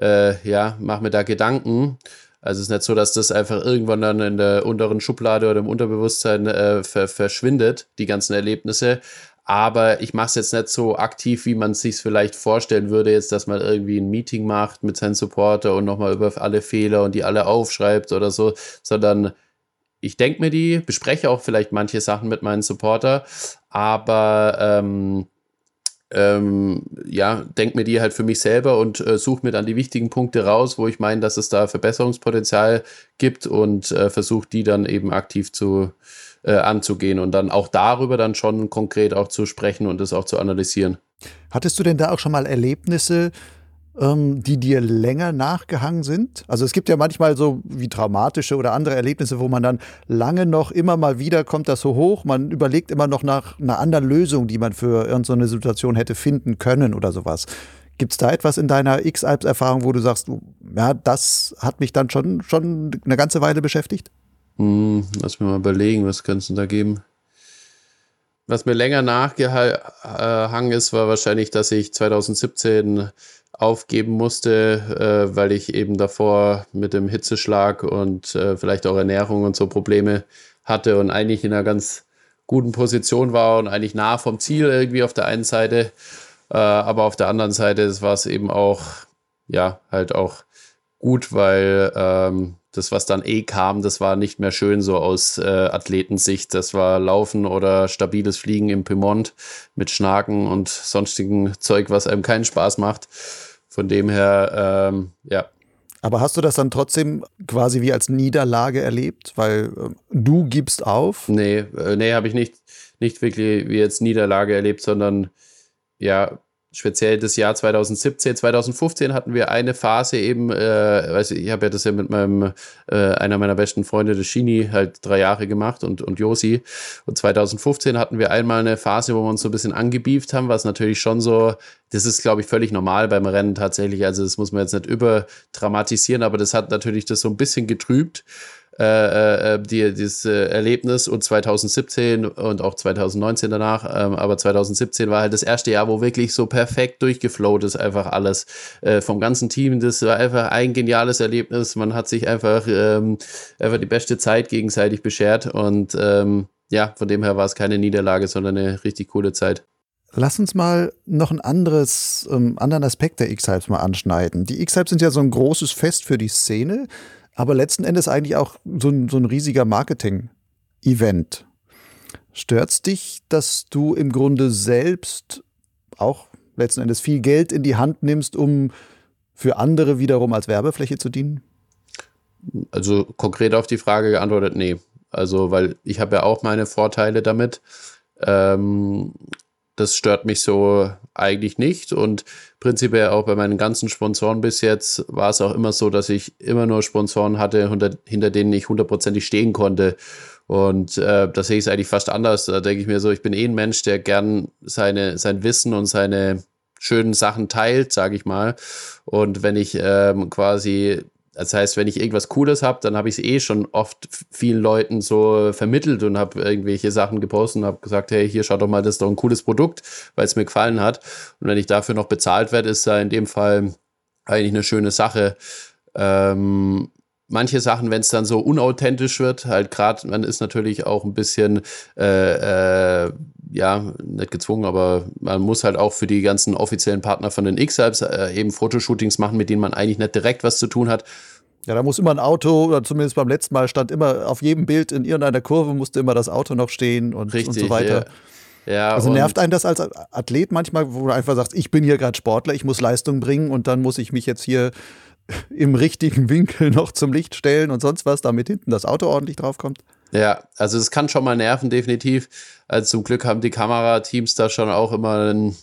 äh, ja, mache mir da Gedanken. Also es ist nicht so, dass das einfach irgendwann dann in der unteren Schublade oder im Unterbewusstsein äh, ver verschwindet, die ganzen Erlebnisse. Aber ich mache es jetzt nicht so aktiv, wie man es sich vielleicht vorstellen würde, jetzt, dass man irgendwie ein Meeting macht mit seinem Supporter und nochmal über alle Fehler und die alle aufschreibt oder so, sondern ich denke mir die, bespreche auch vielleicht manche Sachen mit meinem Supporter, aber ähm, ähm, ja, denke mir die halt für mich selber und äh, suche mir dann die wichtigen Punkte raus, wo ich meine, dass es da Verbesserungspotenzial gibt und äh, versuche die dann eben aktiv zu äh, anzugehen und dann auch darüber dann schon konkret auch zu sprechen und das auch zu analysieren. Hattest du denn da auch schon mal Erlebnisse, die dir länger nachgehangen sind? Also es gibt ja manchmal so wie traumatische oder andere Erlebnisse, wo man dann lange noch immer mal wieder kommt das so hoch, man überlegt immer noch nach einer anderen Lösung, die man für irgendeine Situation hätte finden können oder sowas. Gibt es da etwas in deiner X-Alps-Erfahrung, wo du sagst, ja, das hat mich dann schon, schon eine ganze Weile beschäftigt? Hm, lass mir mal überlegen, was kannst du da geben? Was mir länger nachgehangen ist, war wahrscheinlich, dass ich 2017 aufgeben musste, äh, weil ich eben davor mit dem Hitzeschlag und äh, vielleicht auch Ernährung und so Probleme hatte und eigentlich in einer ganz guten Position war und eigentlich nah vom Ziel irgendwie auf der einen Seite, äh, aber auf der anderen Seite war es eben auch, ja, halt auch gut, weil ähm, das, was dann eh kam, das war nicht mehr schön so aus äh, Athletensicht. Das war Laufen oder stabiles Fliegen im Piemont mit Schnaken und sonstigen Zeug, was einem keinen Spaß macht. Von dem her, ähm, ja. Aber hast du das dann trotzdem quasi wie als Niederlage erlebt? Weil äh, du gibst auf? Nee, äh, nee, habe ich nicht, nicht wirklich wie jetzt Niederlage erlebt, sondern ja, speziell das Jahr 2017, 2015 hatten wir eine Phase eben, äh, weiß ich, ich habe ja das ja mit meinem, äh, einer meiner besten Freunde, der Shini, halt drei Jahre gemacht und, und Josi. Und 2015 hatten wir einmal eine Phase, wo wir uns so ein bisschen angebieft haben, was natürlich schon so, das ist, glaube ich, völlig normal beim Rennen tatsächlich. Also das muss man jetzt nicht überdramatisieren, aber das hat natürlich das so ein bisschen getrübt. Äh, äh, die, dieses äh, Erlebnis und 2017 und auch 2019 danach, ähm, aber 2017 war halt das erste Jahr, wo wirklich so perfekt durchgeflowt ist, einfach alles äh, vom ganzen Team. Das war einfach ein geniales Erlebnis. Man hat sich einfach, ähm, einfach die beste Zeit gegenseitig beschert und ähm, ja, von dem her war es keine Niederlage, sondern eine richtig coole Zeit. Lass uns mal noch ein anderes, ähm, anderen Aspekt der X-Hypes mal anschneiden. Die X-Hypes sind ja so ein großes Fest für die Szene aber letzten Endes eigentlich auch so ein, so ein riesiger Marketing-Event. Stört's dich, dass du im Grunde selbst auch letzten Endes viel Geld in die Hand nimmst, um für andere wiederum als Werbefläche zu dienen? Also konkret auf die Frage geantwortet, nee. Also, weil ich habe ja auch meine Vorteile damit. Ähm, das stört mich so eigentlich nicht. Und prinzipiell auch bei meinen ganzen Sponsoren bis jetzt war es auch immer so, dass ich immer nur Sponsoren hatte, hinter, hinter denen ich hundertprozentig stehen konnte. Und äh, da sehe ich es eigentlich fast anders. Da denke ich mir so, ich bin eh ein Mensch, der gern seine, sein Wissen und seine schönen Sachen teilt, sage ich mal. Und wenn ich ähm, quasi das heißt, wenn ich irgendwas Cooles habe, dann habe ich es eh schon oft vielen Leuten so vermittelt und habe irgendwelche Sachen gepostet und habe gesagt, hey, hier schau doch mal, das ist doch ein cooles Produkt, weil es mir gefallen hat. Und wenn ich dafür noch bezahlt werde, ist da in dem Fall eigentlich eine schöne Sache. Ähm, manche Sachen, wenn es dann so unauthentisch wird, halt gerade, man ist natürlich auch ein bisschen, äh, äh, ja, nicht gezwungen, aber man muss halt auch für die ganzen offiziellen Partner von den X-Alps äh, eben Fotoshootings machen, mit denen man eigentlich nicht direkt was zu tun hat. Ja, da muss immer ein Auto, oder zumindest beim letzten Mal stand immer auf jedem Bild in irgendeiner Kurve musste immer das Auto noch stehen und, Richtig, und so weiter. Ja. Ja, also nervt einen das als Athlet manchmal, wo du einfach sagst, ich bin hier gerade Sportler, ich muss Leistung bringen und dann muss ich mich jetzt hier im richtigen Winkel noch zum Licht stellen und sonst was, damit hinten das Auto ordentlich draufkommt. Ja, also es kann schon mal nerven, definitiv. Also zum Glück haben die Kamerateams da schon auch immer ein,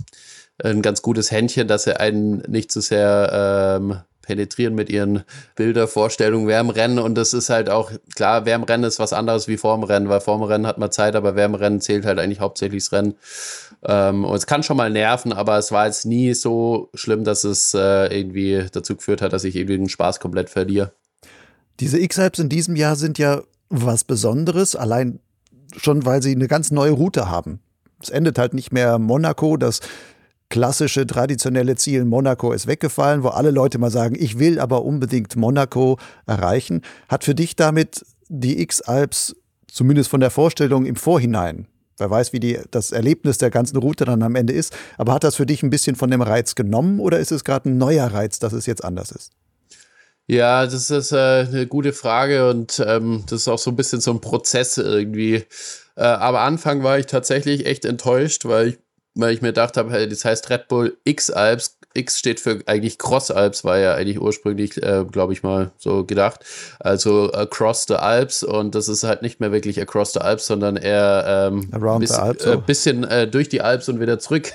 ein ganz gutes Händchen, dass sie einen nicht zu so sehr ähm, penetrieren mit ihren Bildervorstellungen im Rennen. Und das ist halt auch, klar, im Rennen ist was anderes wie vorm Rennen, weil vorm Rennen hat man Zeit, aber im Rennen zählt halt eigentlich hauptsächlich das Rennen. Ähm, und es kann schon mal nerven, aber es war jetzt nie so schlimm, dass es äh, irgendwie dazu geführt hat, dass ich irgendwie den Spaß komplett verliere. Diese X-Hypes in diesem Jahr sind ja was Besonderes, allein schon, weil sie eine ganz neue Route haben. Es endet halt nicht mehr Monaco, das klassische, traditionelle Ziel Monaco ist weggefallen, wo alle Leute mal sagen, ich will aber unbedingt Monaco erreichen. Hat für dich damit die X-Alps, zumindest von der Vorstellung im Vorhinein, wer weiß, wie die, das Erlebnis der ganzen Route dann am Ende ist, aber hat das für dich ein bisschen von dem Reiz genommen oder ist es gerade ein neuer Reiz, dass es jetzt anders ist? Ja, das ist äh, eine gute Frage und ähm, das ist auch so ein bisschen so ein Prozess irgendwie. Äh, aber Anfang war ich tatsächlich echt enttäuscht, weil ich weil ich mir gedacht habe, hey, das heißt Red Bull X-Alps. X steht für eigentlich Cross Alps, war ja eigentlich ursprünglich, äh, glaube ich mal, so gedacht. Also Across the Alps und das ist halt nicht mehr wirklich Across the Alps, sondern eher ähm, Around bis, the Alps, so. äh, bisschen äh, durch die Alps und wieder zurück.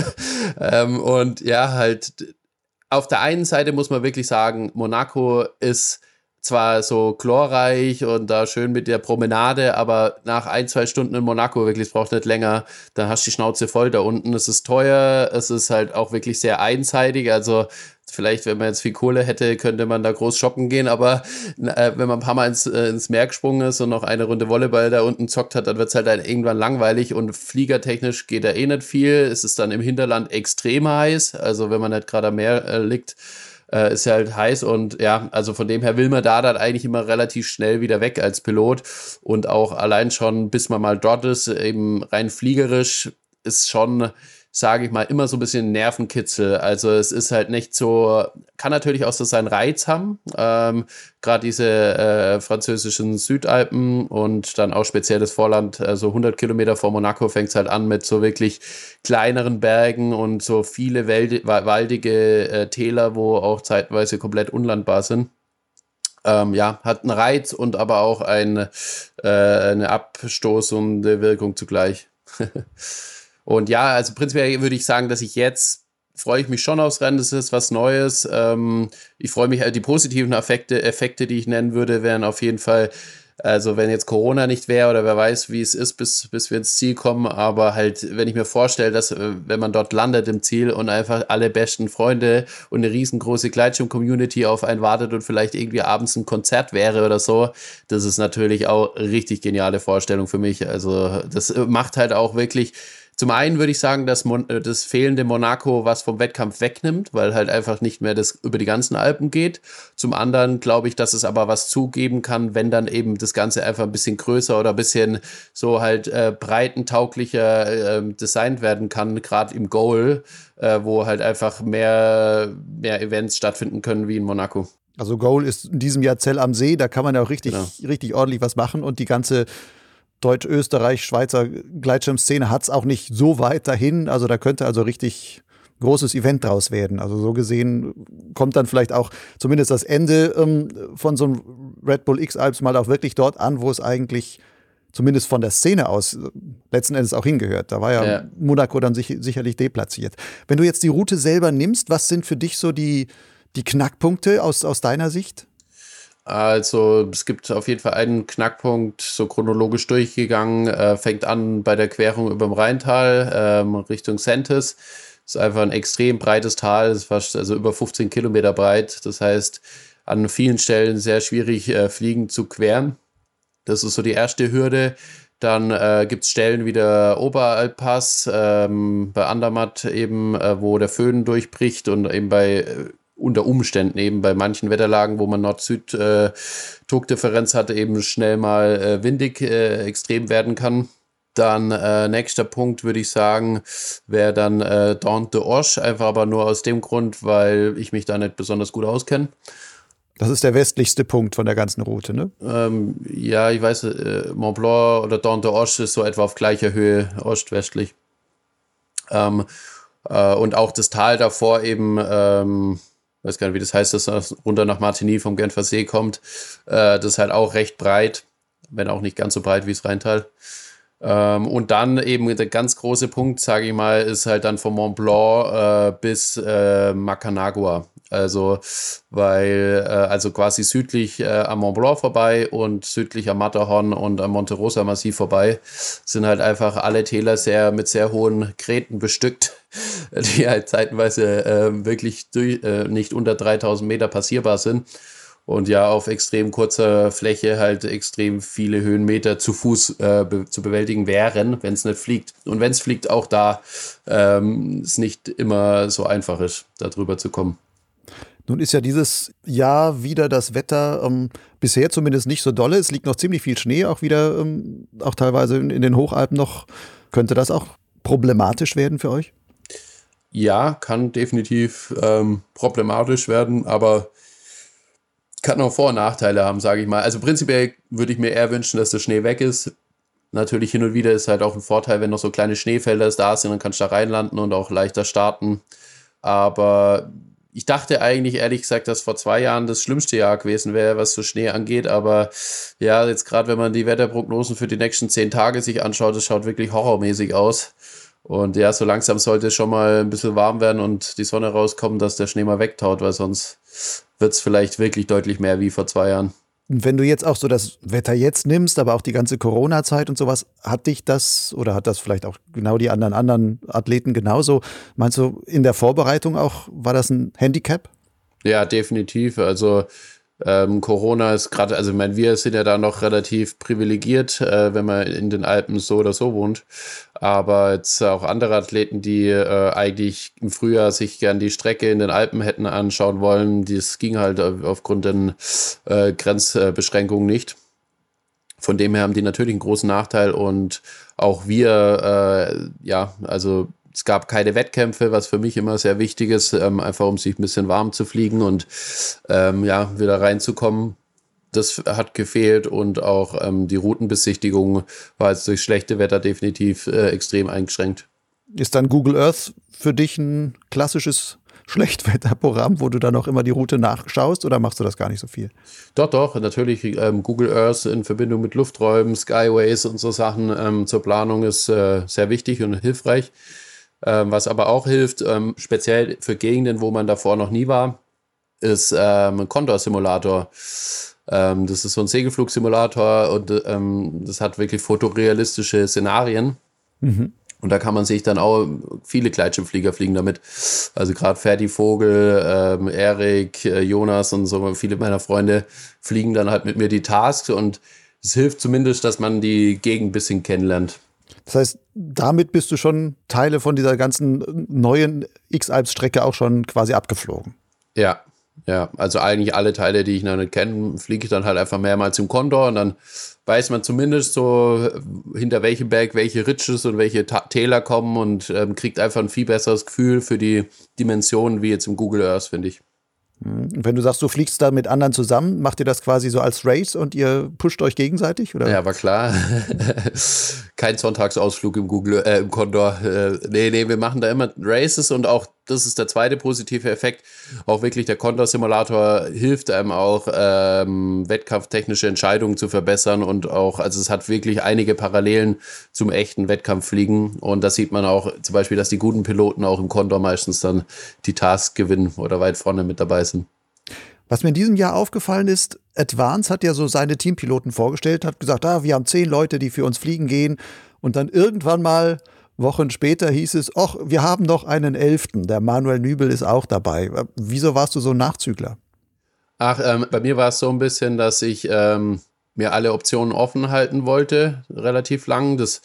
ähm, und ja, halt auf der einen Seite muss man wirklich sagen, Monaco ist zwar so chlorreich und da schön mit der Promenade, aber nach ein, zwei Stunden in Monaco, wirklich, es braucht nicht länger, dann hast du die Schnauze voll da unten. Es ist teuer, es ist halt auch wirklich sehr einseitig. Also vielleicht, wenn man jetzt viel Kohle hätte, könnte man da groß shoppen gehen, aber äh, wenn man ein paar Mal ins, äh, ins Meer gesprungen ist und noch eine Runde Volleyball da unten zockt hat, dann wird es halt dann irgendwann langweilig und fliegertechnisch geht da eh nicht viel. Es ist dann im Hinterland extrem heiß, also wenn man nicht gerade am Meer äh, liegt äh, ist halt heiß und ja, also von dem her will man da dann eigentlich immer relativ schnell wieder weg als Pilot und auch allein schon, bis man mal dort ist, eben rein fliegerisch ist schon sage ich mal, immer so ein bisschen Nervenkitzel. Also es ist halt nicht so, kann natürlich auch so seinen Reiz haben. Ähm, Gerade diese äh, französischen Südalpen und dann auch spezielles Vorland, also 100 Kilometer vor Monaco fängt es halt an mit so wirklich kleineren Bergen und so viele waldige äh, Täler, wo auch zeitweise komplett unlandbar sind. Ähm, ja, hat einen Reiz und aber auch ein, äh, eine abstoßende Wirkung zugleich. Und ja, also prinzipiell würde ich sagen, dass ich jetzt freue ich mich schon aufs Rennen. Das ist was Neues. Ähm, ich freue mich, halt, die positiven Effekte, Effekte, die ich nennen würde, wären auf jeden Fall, also wenn jetzt Corona nicht wäre oder wer weiß, wie es ist, bis, bis wir ins Ziel kommen, aber halt, wenn ich mir vorstelle, dass äh, wenn man dort landet im Ziel und einfach alle besten Freunde und eine riesengroße Gleitschirm-Community auf einen wartet und vielleicht irgendwie abends ein Konzert wäre oder so, das ist natürlich auch richtig geniale Vorstellung für mich. Also das macht halt auch wirklich zum einen würde ich sagen, dass Mon äh, das fehlende Monaco was vom Wettkampf wegnimmt, weil halt einfach nicht mehr das über die ganzen Alpen geht. Zum anderen glaube ich, dass es aber was zugeben kann, wenn dann eben das Ganze einfach ein bisschen größer oder ein bisschen so halt äh, breitentauglicher äh, designt werden kann, gerade im Goal, äh, wo halt einfach mehr, mehr Events stattfinden können wie in Monaco. Also Goal ist in diesem Jahr Zell am See, da kann man ja auch richtig, genau. richtig ordentlich was machen und die ganze Deutsch-Österreich-Schweizer Gleitschirmszene hat es auch nicht so weit dahin. Also da könnte also richtig großes Event draus werden. Also so gesehen kommt dann vielleicht auch zumindest das Ende ähm, von so einem Red Bull X-Alps mal auch wirklich dort an, wo es eigentlich zumindest von der Szene aus letzten Endes auch hingehört. Da war ja, ja. Monaco dann sich, sicherlich deplatziert. Wenn du jetzt die Route selber nimmst, was sind für dich so die, die Knackpunkte aus, aus deiner Sicht? Also es gibt auf jeden Fall einen Knackpunkt, so chronologisch durchgegangen, äh, fängt an bei der Querung über dem Rheintal ähm, Richtung Sentes. Ist einfach ein extrem breites Tal, ist fast also über 15 Kilometer breit. Das heißt, an vielen Stellen sehr schwierig, äh, Fliegen zu queren. Das ist so die erste Hürde. Dann äh, gibt es Stellen wie der Oberalpass, ähm, bei Andermatt eben, äh, wo der Föhn durchbricht und eben bei äh, unter Umständen eben bei manchen Wetterlagen, wo man Nord-Süd-Druckdifferenz äh, hatte, eben schnell mal äh, windig äh, extrem werden kann. Dann äh, nächster Punkt würde ich sagen, wäre dann äh, Dawn de Orche, einfach aber nur aus dem Grund, weil ich mich da nicht besonders gut auskenne. Das ist der westlichste Punkt von der ganzen Route, ne? Ähm, ja, ich weiß, äh, Mont Blanc oder Dawn de Orche ist so etwa auf gleicher Höhe, ostwestlich. Ähm, äh, und auch das Tal davor eben, ähm, weiß gar nicht, wie das heißt, dass das runter nach Martigny vom Genfer See kommt. Äh, das ist halt auch recht breit, wenn auch nicht ganz so breit wie das Rheintal. Ähm, und dann eben der ganz große Punkt, sage ich mal, ist halt dann von Mont Blanc äh, bis äh, Macanagua. Also, weil, äh, also quasi südlich äh, am Mont Blanc vorbei und südlich am Matterhorn und am Monte Rosa Massiv vorbei sind halt einfach alle Täler sehr mit sehr hohen Gräten bestückt, die halt zeitenweise äh, wirklich durch, äh, nicht unter 3000 Meter passierbar sind und ja auf extrem kurzer Fläche halt extrem viele Höhenmeter zu Fuß äh, be zu bewältigen wären, wenn es nicht fliegt. Und wenn es fliegt, auch da ähm, es nicht immer so einfach ist, da drüber zu kommen. Nun ist ja dieses Jahr wieder das Wetter ähm, bisher zumindest nicht so dolle. Es liegt noch ziemlich viel Schnee, auch wieder, ähm, auch teilweise in, in, den Hochalpen noch. Könnte das auch problematisch werden für euch? Ja, kann definitiv ähm, problematisch werden, aber kann auch Vor- und Nachteile haben, sage ich mal. Also prinzipiell würde ich mir eher wünschen, dass der Schnee weg ist. Natürlich hin und wieder ist halt auch ein Vorteil, wenn noch so kleine Schneefelder da sind, dann kannst du da reinlanden und auch leichter starten. Aber ich dachte eigentlich ehrlich gesagt, dass vor zwei Jahren das schlimmste Jahr gewesen wäre, was so Schnee angeht. Aber ja, jetzt gerade wenn man die Wetterprognosen für die nächsten zehn Tage sich anschaut, das schaut wirklich horrormäßig aus. Und ja, so langsam sollte es schon mal ein bisschen warm werden und die Sonne rauskommen, dass der Schnee mal wegtaut, weil sonst wird es vielleicht wirklich deutlich mehr wie vor zwei Jahren. Wenn du jetzt auch so das Wetter jetzt nimmst, aber auch die ganze Corona-Zeit und sowas, hat dich das oder hat das vielleicht auch genau die anderen anderen Athleten genauso? Meinst du, in der Vorbereitung auch war das ein Handicap? Ja, definitiv. Also ähm, Corona ist gerade, also ich meine, wir sind ja da noch relativ privilegiert, äh, wenn man in den Alpen so oder so wohnt. Aber jetzt auch andere Athleten, die äh, eigentlich im Frühjahr sich gern die Strecke in den Alpen hätten anschauen wollen, das ging halt aufgrund den äh, Grenzbeschränkungen nicht. Von dem her haben die natürlich einen großen Nachteil und auch wir, äh, ja, also es gab keine Wettkämpfe, was für mich immer sehr wichtig ist, ähm, einfach um sich ein bisschen warm zu fliegen und ähm, ja, wieder reinzukommen. Das hat gefehlt und auch ähm, die Routenbesichtigung war jetzt durch schlechte Wetter definitiv äh, extrem eingeschränkt. Ist dann Google Earth für dich ein klassisches Schlechtwetterprogramm, wo du dann auch immer die Route nachschaust oder machst du das gar nicht so viel? Doch, doch, natürlich. Ähm, Google Earth in Verbindung mit Lufträumen, Skyways und so Sachen ähm, zur Planung ist äh, sehr wichtig und hilfreich. Ähm, was aber auch hilft, ähm, speziell für Gegenden, wo man davor noch nie war, ist ähm, ein Condor-Simulator. Das ist so ein Segelflugsimulator und das hat wirklich fotorealistische Szenarien. Mhm. Und da kann man sich dann auch, viele Gleitschirmflieger fliegen damit. Also gerade Ferdi Vogel, ähm, Erik, äh, Jonas und so, viele meiner Freunde fliegen dann halt mit mir die Tasks und es hilft zumindest, dass man die Gegend ein bisschen kennenlernt. Das heißt, damit bist du schon Teile von dieser ganzen neuen X-Alps-Strecke auch schon quasi abgeflogen. Ja, ja, also eigentlich alle Teile, die ich noch nicht kenne, fliege ich dann halt einfach mehrmals im Condor und dann weiß man zumindest so, hinter welchem Berg welche Ridges und welche Ta Täler kommen und ähm, kriegt einfach ein viel besseres Gefühl für die Dimensionen wie jetzt im Google Earth, finde ich. Mhm. Wenn du sagst, du fliegst da mit anderen zusammen, macht ihr das quasi so als Race und ihr pusht euch gegenseitig? Oder? Ja, war klar. Kein Sonntagsausflug im Google, äh, im Condor. Äh, nee, nee, wir machen da immer Races und auch das ist der zweite positive Effekt. Auch wirklich der Condor-Simulator hilft einem auch, ähm, wettkampftechnische Entscheidungen zu verbessern und auch, also es hat wirklich einige Parallelen zum echten Wettkampffliegen. Und da sieht man auch zum Beispiel, dass die guten Piloten auch im Condor meistens dann die Tasks gewinnen oder weit vorne mit dabei sind. Was mir in diesem Jahr aufgefallen ist, Advance hat ja so seine Teampiloten vorgestellt, hat gesagt, ah, wir haben zehn Leute, die für uns fliegen gehen. Und dann irgendwann mal Wochen später hieß es, ach, wir haben noch einen Elften, der Manuel Nübel ist auch dabei. Wieso warst du so ein Nachzügler? Ach, ähm, bei mir war es so ein bisschen, dass ich ähm, mir alle Optionen offen halten wollte, relativ lang. Das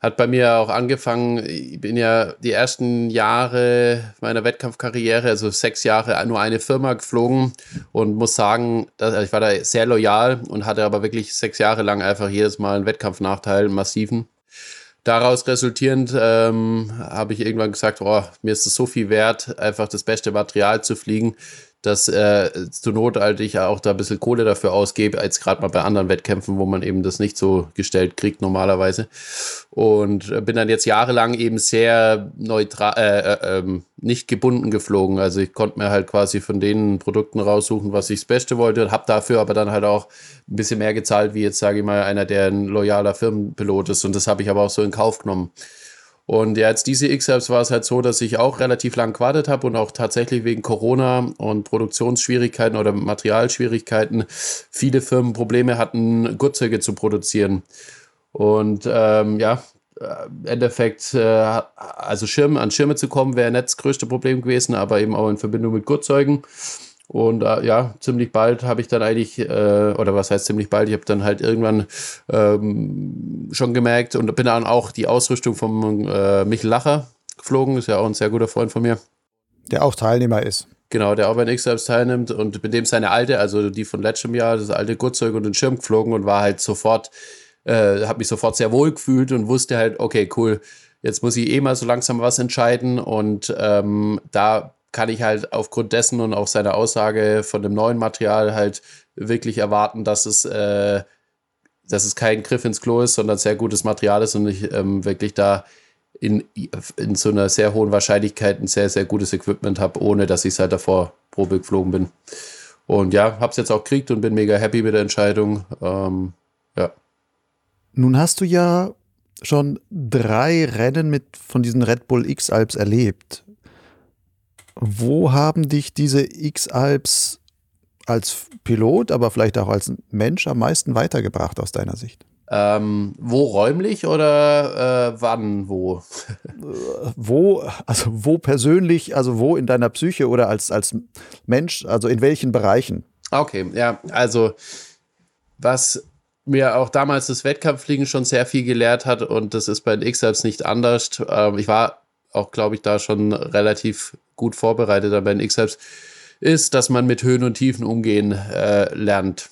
hat bei mir auch angefangen, ich bin ja die ersten Jahre meiner Wettkampfkarriere, also sechs Jahre, nur eine Firma geflogen und muss sagen, dass, ich war da sehr loyal und hatte aber wirklich sechs Jahre lang einfach jedes Mal einen Wettkampfnachteil, einen massiven daraus resultierend ähm, habe ich irgendwann gesagt, oh, mir ist es so viel wert, einfach das beste Material zu fliegen, dass äh, zur Not halt ich auch da ein bisschen Kohle dafür ausgebe, als gerade mal bei anderen Wettkämpfen, wo man eben das nicht so gestellt kriegt normalerweise. Und äh, bin dann jetzt jahrelang eben sehr neutral, äh, äh, ähm, nicht gebunden geflogen. Also ich konnte mir halt quasi von den Produkten raussuchen, was ich das Beste wollte, habe dafür aber dann halt auch ein bisschen mehr gezahlt, wie jetzt sage ich mal einer, der ein loyaler Firmenpilot ist. Und das habe ich aber auch so in Kauf genommen. Und ja, jetzt diese X-Apps war es halt so, dass ich auch relativ lang gewartet habe und auch tatsächlich wegen Corona und Produktionsschwierigkeiten oder Materialschwierigkeiten viele Firmen Probleme hatten, Gurtzeuge zu produzieren. Und ähm, ja, im Endeffekt, äh, also Schirm, an Schirme zu kommen, wäre nicht das größte Problem gewesen, aber eben auch in Verbindung mit Gurtzeugen. Und äh, ja, ziemlich bald habe ich dann eigentlich, äh, oder was heißt ziemlich bald, ich habe dann halt irgendwann ähm, schon gemerkt und bin dann auch die Ausrüstung von äh, Michel Lacher geflogen, ist ja auch ein sehr guter Freund von mir. Der auch Teilnehmer ist. Genau, der auch bei X selbst teilnimmt und mit dem seine alte, also die von letztem Jahr, das alte Gurtzeug und den Schirm geflogen und war halt sofort, äh, habe mich sofort sehr wohl gefühlt und wusste halt, okay, cool, jetzt muss ich eh mal so langsam was entscheiden und ähm, da kann ich halt aufgrund dessen und auch seiner Aussage von dem neuen Material halt wirklich erwarten, dass es, äh, dass es kein Griff ins Klo ist, sondern sehr gutes Material ist und ich ähm, wirklich da in, in so einer sehr hohen Wahrscheinlichkeit ein sehr, sehr gutes Equipment habe, ohne dass ich seit davor Probe geflogen bin. Und ja, habe es jetzt auch gekriegt und bin mega happy mit der Entscheidung. Ähm, ja. Nun hast du ja schon drei Rennen mit von diesen Red Bull X-Alps erlebt. Wo haben dich diese X-Alps als Pilot, aber vielleicht auch als Mensch am meisten weitergebracht aus deiner Sicht? Ähm, wo räumlich oder äh, wann wo? wo, also wo persönlich, also wo in deiner Psyche oder als, als Mensch, also in welchen Bereichen? Okay, ja, also was mir auch damals das Wettkampffliegen schon sehr viel gelehrt hat und das ist bei den X-Alps nicht anders. Ähm, ich war auch, glaube ich, da schon relativ gut vorbereitet bei den X-Helps, ist, dass man mit Höhen und Tiefen umgehen äh, lernt.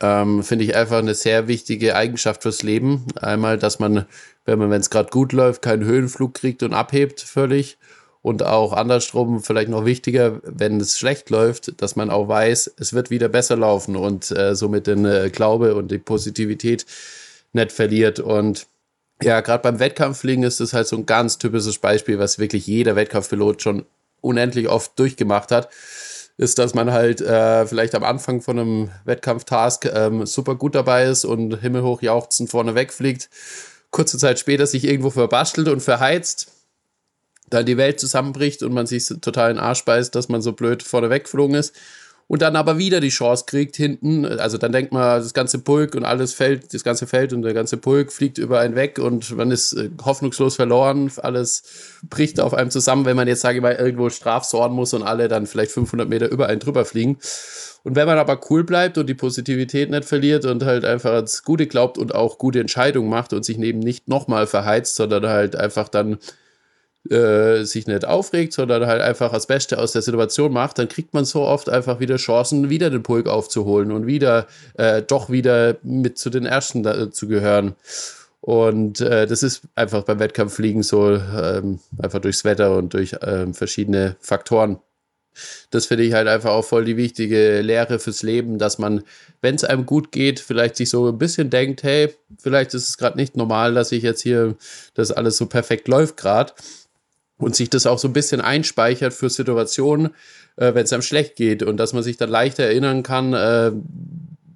ähm, finde ich einfach eine sehr wichtige Eigenschaft fürs Leben. Einmal, dass man, wenn man, wenn es gerade gut läuft, keinen Höhenflug kriegt und abhebt völlig. Und auch andersrum, vielleicht noch wichtiger, wenn es schlecht läuft, dass man auch weiß, es wird wieder besser laufen und äh, somit den äh, Glaube und die Positivität nicht verliert. Und ja, gerade beim Wettkampffliegen ist das halt so ein ganz typisches Beispiel, was wirklich jeder Wettkampfpilot schon unendlich oft durchgemacht hat ist, dass man halt äh, vielleicht am Anfang von einem Wettkampftask ähm, super gut dabei ist und himmelhoch jauchzend vorne wegfliegt, kurze Zeit später sich irgendwo verbastelt und verheizt, dann die Welt zusammenbricht und man sich total in den Arsch beißt, dass man so blöd vorne weggeflogen ist und dann aber wieder die Chance kriegt hinten. Also dann denkt man, das ganze Pulk und alles fällt, das ganze Feld und der ganze Pulk fliegt über einen weg und man ist äh, hoffnungslos verloren. Alles bricht auf einem zusammen, wenn man jetzt, sage ich mal, irgendwo strafsorgen muss und alle dann vielleicht 500 Meter über einen drüber fliegen. Und wenn man aber cool bleibt und die Positivität nicht verliert und halt einfach ans Gute glaubt und auch gute Entscheidungen macht und sich neben nicht nochmal verheizt, sondern halt einfach dann äh, sich nicht aufregt, sondern halt einfach das Beste aus der Situation macht, dann kriegt man so oft einfach wieder Chancen, wieder den Pulk aufzuholen und wieder äh, doch wieder mit zu den Ersten da, äh, zu gehören. Und äh, das ist einfach beim Wettkampffliegen so, ähm, einfach durchs Wetter und durch ähm, verschiedene Faktoren. Das finde ich halt einfach auch voll die wichtige Lehre fürs Leben, dass man, wenn es einem gut geht, vielleicht sich so ein bisschen denkt, hey, vielleicht ist es gerade nicht normal, dass ich jetzt hier, dass alles so perfekt läuft gerade, und sich das auch so ein bisschen einspeichert für Situationen, äh, wenn es einem schlecht geht und dass man sich dann leichter erinnern kann, äh,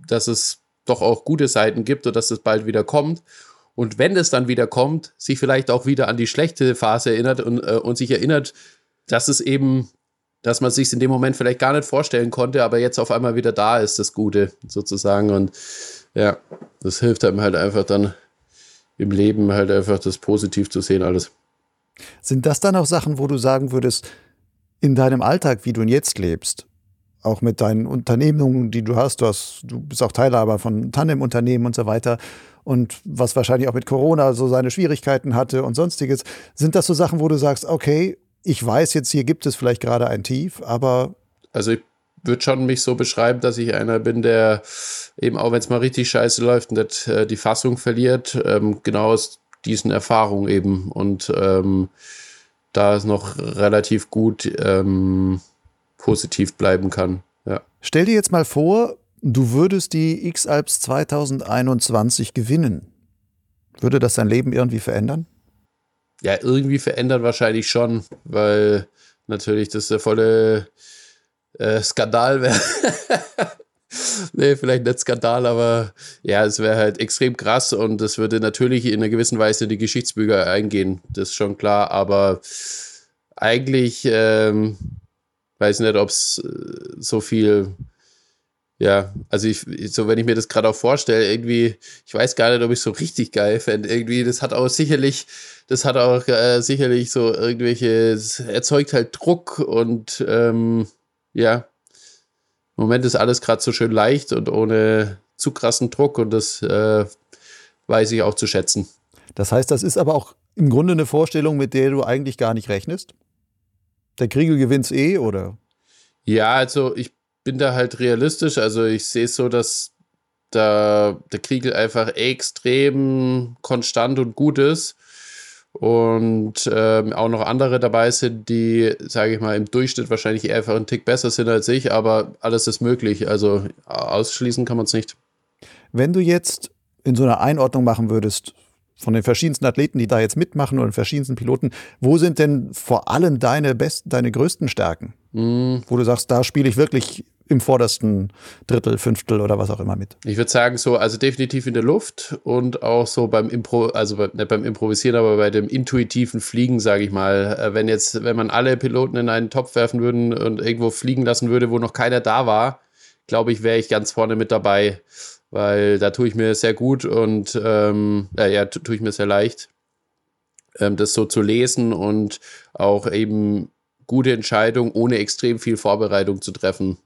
dass es doch auch gute Seiten gibt und dass es bald wieder kommt. Und wenn es dann wieder kommt, sich vielleicht auch wieder an die schlechte Phase erinnert und, äh, und sich erinnert, dass es eben, dass man sich in dem Moment vielleicht gar nicht vorstellen konnte, aber jetzt auf einmal wieder da ist, das Gute sozusagen. Und ja, das hilft einem halt einfach dann im Leben halt einfach das positiv zu sehen, alles. Sind das dann auch Sachen, wo du sagen würdest, in deinem Alltag, wie du ihn jetzt lebst, auch mit deinen Unternehmungen, die du hast, du, hast, du bist auch Teilhaber von Tandem-Unternehmen und so weiter und was wahrscheinlich auch mit Corona so seine Schwierigkeiten hatte und sonstiges, sind das so Sachen, wo du sagst, okay, ich weiß jetzt, hier gibt es vielleicht gerade ein Tief, aber. Also ich würde schon mich so beschreiben, dass ich einer bin, der eben auch wenn es mal richtig scheiße läuft, nicht äh, die Fassung verliert, ähm, genau aus diesen Erfahrungen eben und ähm, da es noch relativ gut ähm, positiv bleiben kann. Ja. Stell dir jetzt mal vor, du würdest die X-Alps 2021 gewinnen. Würde das dein Leben irgendwie verändern? Ja, irgendwie verändern wahrscheinlich schon, weil natürlich das der volle äh, Skandal wäre. nee, vielleicht nicht Skandal, aber ja, es wäre halt extrem krass und es würde natürlich in einer gewissen Weise in die Geschichtsbücher eingehen. Das ist schon klar, aber eigentlich ähm, weiß nicht, ob es äh, so viel. Ja, also ich, so wenn ich mir das gerade auch vorstelle, irgendwie, ich weiß gar nicht, ob ich so richtig geil fände. Irgendwie, das hat auch sicherlich, das hat auch äh, sicherlich so irgendwelche, erzeugt halt Druck und ähm, ja, im Moment ist alles gerade so schön leicht und ohne zu krassen Druck und das äh, weiß ich auch zu schätzen. Das heißt, das ist aber auch im Grunde eine Vorstellung, mit der du eigentlich gar nicht rechnest? Der Kriegel gewinnt eh, oder? Ja, also ich bin da halt realistisch. Also ich sehe es so, dass da der Kriegel einfach extrem konstant und gut ist und ähm, auch noch andere dabei sind, die, sage ich mal, im Durchschnitt wahrscheinlich einfach einen Tick besser sind als ich, aber alles ist möglich. Also ausschließen kann man es nicht. Wenn du jetzt in so einer Einordnung machen würdest, von den verschiedensten Athleten, die da jetzt mitmachen oder den verschiedensten Piloten, wo sind denn vor allem deine besten, deine größten Stärken? Mm. Wo du sagst, da spiele ich wirklich im vordersten Drittel, Fünftel oder was auch immer mit? Ich würde sagen, so, also definitiv in der Luft und auch so beim Impro, also nicht beim Improvisieren, aber bei dem intuitiven Fliegen, sage ich mal. Äh, wenn jetzt, wenn man alle Piloten in einen Topf werfen würden und irgendwo fliegen lassen würde, wo noch keiner da war, glaube ich, wäre ich ganz vorne mit dabei. Weil da tue ich mir sehr gut und ähm, äh, ja, tue ich mir sehr leicht, ähm, das so zu lesen und auch eben gute Entscheidungen ohne extrem viel Vorbereitung zu treffen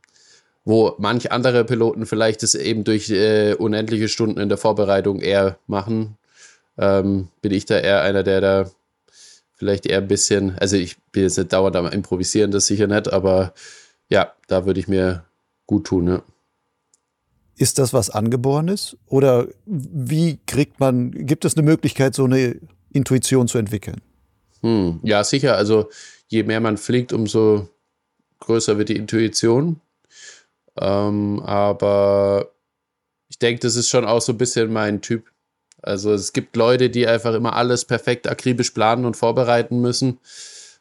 wo manch andere Piloten vielleicht es eben durch äh, unendliche Stunden in der Vorbereitung eher machen, ähm, bin ich da eher einer, der da vielleicht eher ein bisschen, also ich bin jetzt nicht dauernd am Improvisieren, das sicher nicht, aber ja, da würde ich mir gut tun. Ne? Ist das was Angeborenes? Oder wie kriegt man, gibt es eine Möglichkeit, so eine Intuition zu entwickeln? Hm, ja, sicher. Also je mehr man fliegt, umso größer wird die Intuition. Ähm, aber ich denke, das ist schon auch so ein bisschen mein Typ. Also es gibt Leute, die einfach immer alles perfekt akribisch planen und vorbereiten müssen.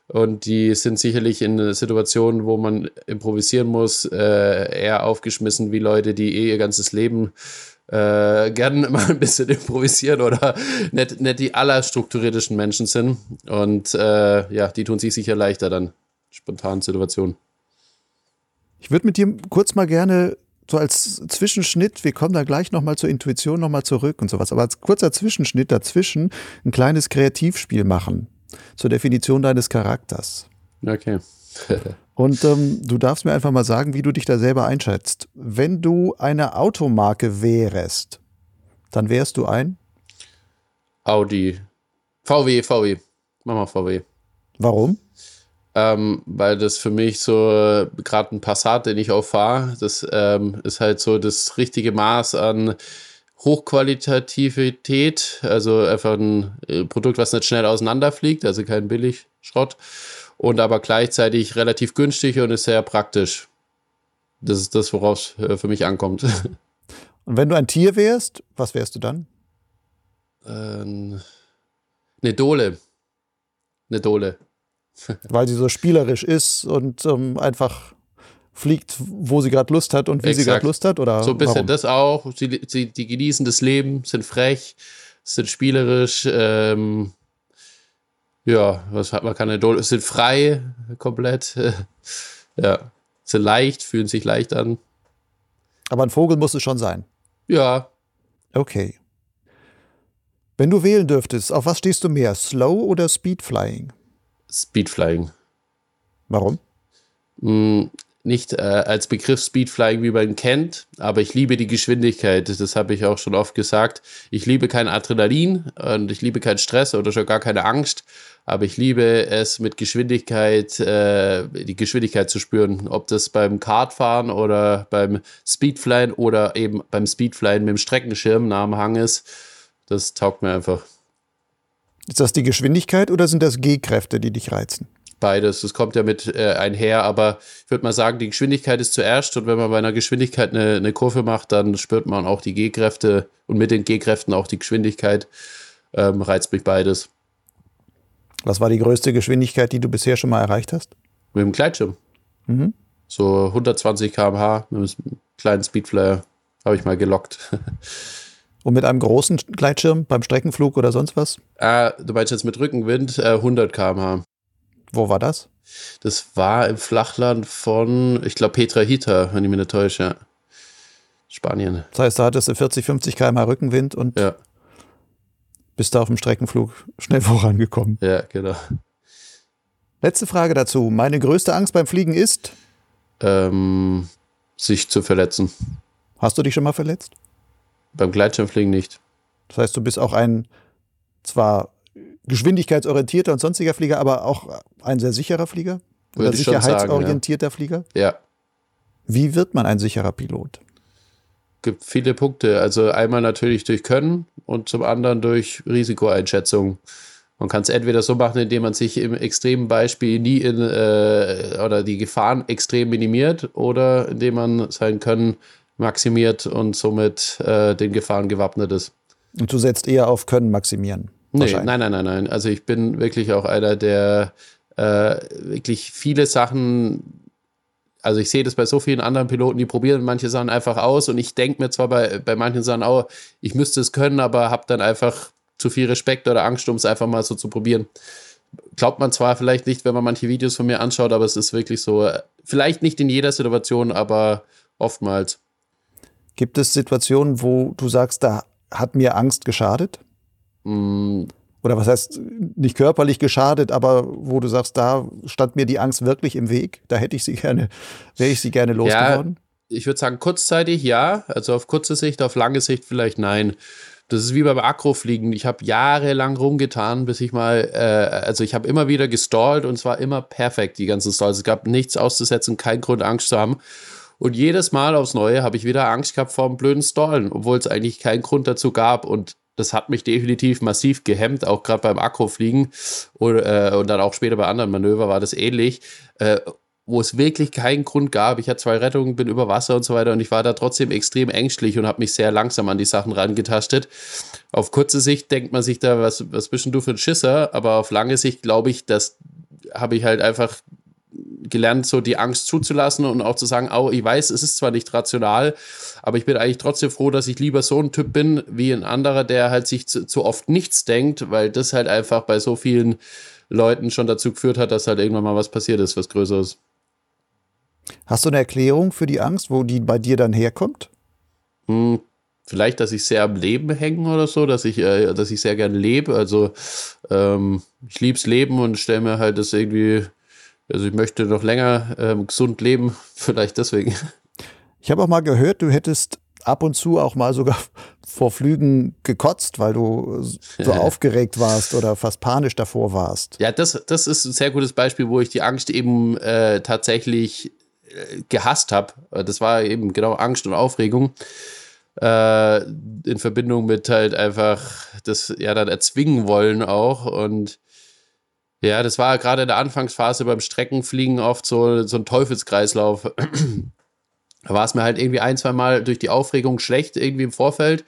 Und die sind sicherlich in Situationen, wo man improvisieren muss, äh, eher aufgeschmissen wie Leute, die eh ihr ganzes Leben äh, gern mal ein bisschen improvisieren oder nicht, nicht die allerstrukturiertesten Menschen sind. Und äh, ja, die tun sich sicher leichter dann, spontanen Situationen. Ich würde mit dir kurz mal gerne so als Zwischenschnitt, wir kommen da gleich nochmal zur Intuition nochmal zurück und sowas, aber als kurzer Zwischenschnitt dazwischen ein kleines Kreativspiel machen zur Definition deines Charakters. Okay. und ähm, du darfst mir einfach mal sagen, wie du dich da selber einschätzt. Wenn du eine Automarke wärst, dann wärst du ein? Audi. VW, VW. Mach mal VW. Warum? ähm, weil das für mich so äh, gerade ein Passat, den ich auch fahre, das ähm, ist halt so das richtige Maß an Hochqualitativität, also einfach ein äh, Produkt, was nicht schnell auseinanderfliegt, also kein Billigschrott und aber gleichzeitig relativ günstig und ist sehr praktisch. Das ist das, worauf es äh, für mich ankommt. Und wenn du ein Tier wärst, was wärst du dann? Ähm, eine Dole. Eine Dole. Weil sie so spielerisch ist und ähm, einfach fliegt, wo sie gerade Lust hat und wie Exakt. sie gerade Lust hat? Oder so ein bisschen warum? das auch. Sie, sie, die genießen das Leben, sind frech, sind spielerisch. Ähm, ja, was hat man keine Dole, sind frei komplett. ja, sind leicht, fühlen sich leicht an. Aber ein Vogel muss es schon sein. Ja. Okay. Wenn du wählen dürftest, auf was stehst du mehr? Slow oder Speedflying? Speedflying. Warum? Nicht äh, als Begriff Speedflying, wie man ihn kennt, aber ich liebe die Geschwindigkeit. Das habe ich auch schon oft gesagt. Ich liebe kein Adrenalin und ich liebe keinen Stress oder schon gar keine Angst, aber ich liebe es mit Geschwindigkeit, äh, die Geschwindigkeit zu spüren. Ob das beim Kartfahren oder beim Speedflyen oder eben beim Speedflyen mit dem Streckenschirm nah am Hang ist, das taugt mir einfach. Ist das die Geschwindigkeit oder sind das G-Kräfte, die dich reizen? Beides, das kommt ja mit äh, einher, aber ich würde mal sagen, die Geschwindigkeit ist zuerst und wenn man bei einer Geschwindigkeit eine, eine Kurve macht, dann spürt man auch die G-Kräfte und mit den G-Kräften auch die Geschwindigkeit. Ähm, reizt mich beides. Was war die größte Geschwindigkeit, die du bisher schon mal erreicht hast? Mit dem Gleitschirm. Mhm. So 120 km/h mit einem kleinen Speedflyer habe ich mal gelockt. Und mit einem großen Gleitschirm beim Streckenflug oder sonst was? Äh, du meinst jetzt mit Rückenwind äh, 100 km/h. Wo war das? Das war im Flachland von, ich glaube, Petra Hita, wenn ich mich nicht täusche. Spanien. Das heißt, da hattest du 40, 50 km/h Rückenwind und ja. bist da auf dem Streckenflug schnell vorangekommen. Ja, genau. Letzte Frage dazu. Meine größte Angst beim Fliegen ist? Ähm, sich zu verletzen. Hast du dich schon mal verletzt? Beim Gleitschirmfliegen nicht. Das heißt, du bist auch ein zwar geschwindigkeitsorientierter und sonstiger Flieger, aber auch ein sehr sicherer Flieger? Oder Würde sicherheitsorientierter sagen, ja. Flieger? Ja. Wie wird man ein sicherer Pilot? Gibt viele Punkte. Also einmal natürlich durch Können und zum anderen durch Risikoeinschätzung. Man kann es entweder so machen, indem man sich im extremen Beispiel nie in äh, oder die Gefahren extrem minimiert oder indem man sein Können maximiert und somit äh, den Gefahren gewappnet ist. Und du setzt eher auf Können maximieren? Nee, nein, nein, nein, nein. Also ich bin wirklich auch einer, der äh, wirklich viele Sachen also ich sehe das bei so vielen anderen Piloten, die probieren manche Sachen einfach aus und ich denke mir zwar bei, bei manchen Sachen auch, ich müsste es können, aber habe dann einfach zu viel Respekt oder Angst, um es einfach mal so zu probieren. Glaubt man zwar vielleicht nicht, wenn man manche Videos von mir anschaut, aber es ist wirklich so, vielleicht nicht in jeder Situation, aber oftmals. Gibt es Situationen, wo du sagst, da hat mir Angst geschadet? Mm. Oder was heißt nicht körperlich geschadet, aber wo du sagst, da stand mir die Angst wirklich im Weg, da hätte ich sie gerne, wäre ich sie gerne losgeworden? Ja, ich würde sagen, kurzzeitig ja, also auf kurze Sicht, auf lange Sicht vielleicht nein. Das ist wie beim Akrofliegen. Ich habe jahrelang rumgetan, bis ich mal, äh, also ich habe immer wieder gestallt und zwar immer perfekt, die ganzen Stalls. Es gab nichts auszusetzen, kein Grund, Angst zu haben. Und jedes Mal aufs Neue habe ich wieder Angst gehabt vor einem blöden Stallen, obwohl es eigentlich keinen Grund dazu gab. Und das hat mich definitiv massiv gehemmt, auch gerade beim Akkufliegen und, äh, und dann auch später bei anderen Manöver war das ähnlich. Äh, wo es wirklich keinen Grund gab. Ich hatte zwei Rettungen, bin über Wasser und so weiter und ich war da trotzdem extrem ängstlich und habe mich sehr langsam an die Sachen rangetastet. Auf kurze Sicht denkt man sich da, was, was bist denn du für ein Schisser? Aber auf lange Sicht glaube ich, das habe ich halt einfach gelernt, so die Angst zuzulassen und auch zu sagen, oh, ich weiß, es ist zwar nicht rational, aber ich bin eigentlich trotzdem froh, dass ich lieber so ein Typ bin wie ein anderer, der halt sich zu, zu oft nichts denkt, weil das halt einfach bei so vielen Leuten schon dazu geführt hat, dass halt irgendwann mal was passiert ist, was Größeres. Hast du eine Erklärung für die Angst, wo die bei dir dann herkommt? Hm, vielleicht, dass ich sehr am Leben hänge oder so, dass ich, äh, dass ich sehr gern lebe. Also ähm, ich lieb's Leben und stelle mir halt das irgendwie, also ich möchte noch länger ähm, gesund leben, vielleicht deswegen. Ich habe auch mal gehört, du hättest ab und zu auch mal sogar vor Flügen gekotzt, weil du so aufgeregt warst oder fast panisch davor warst. Ja, das, das ist ein sehr gutes Beispiel, wo ich die Angst eben äh, tatsächlich gehasst habe. Das war eben genau Angst und Aufregung. Äh, in Verbindung mit halt einfach das ja dann erzwingen wollen auch. Und ja, das war gerade in der Anfangsphase beim Streckenfliegen oft so, so ein Teufelskreislauf. da war es mir halt irgendwie ein, zwei Mal durch die Aufregung schlecht, irgendwie im Vorfeld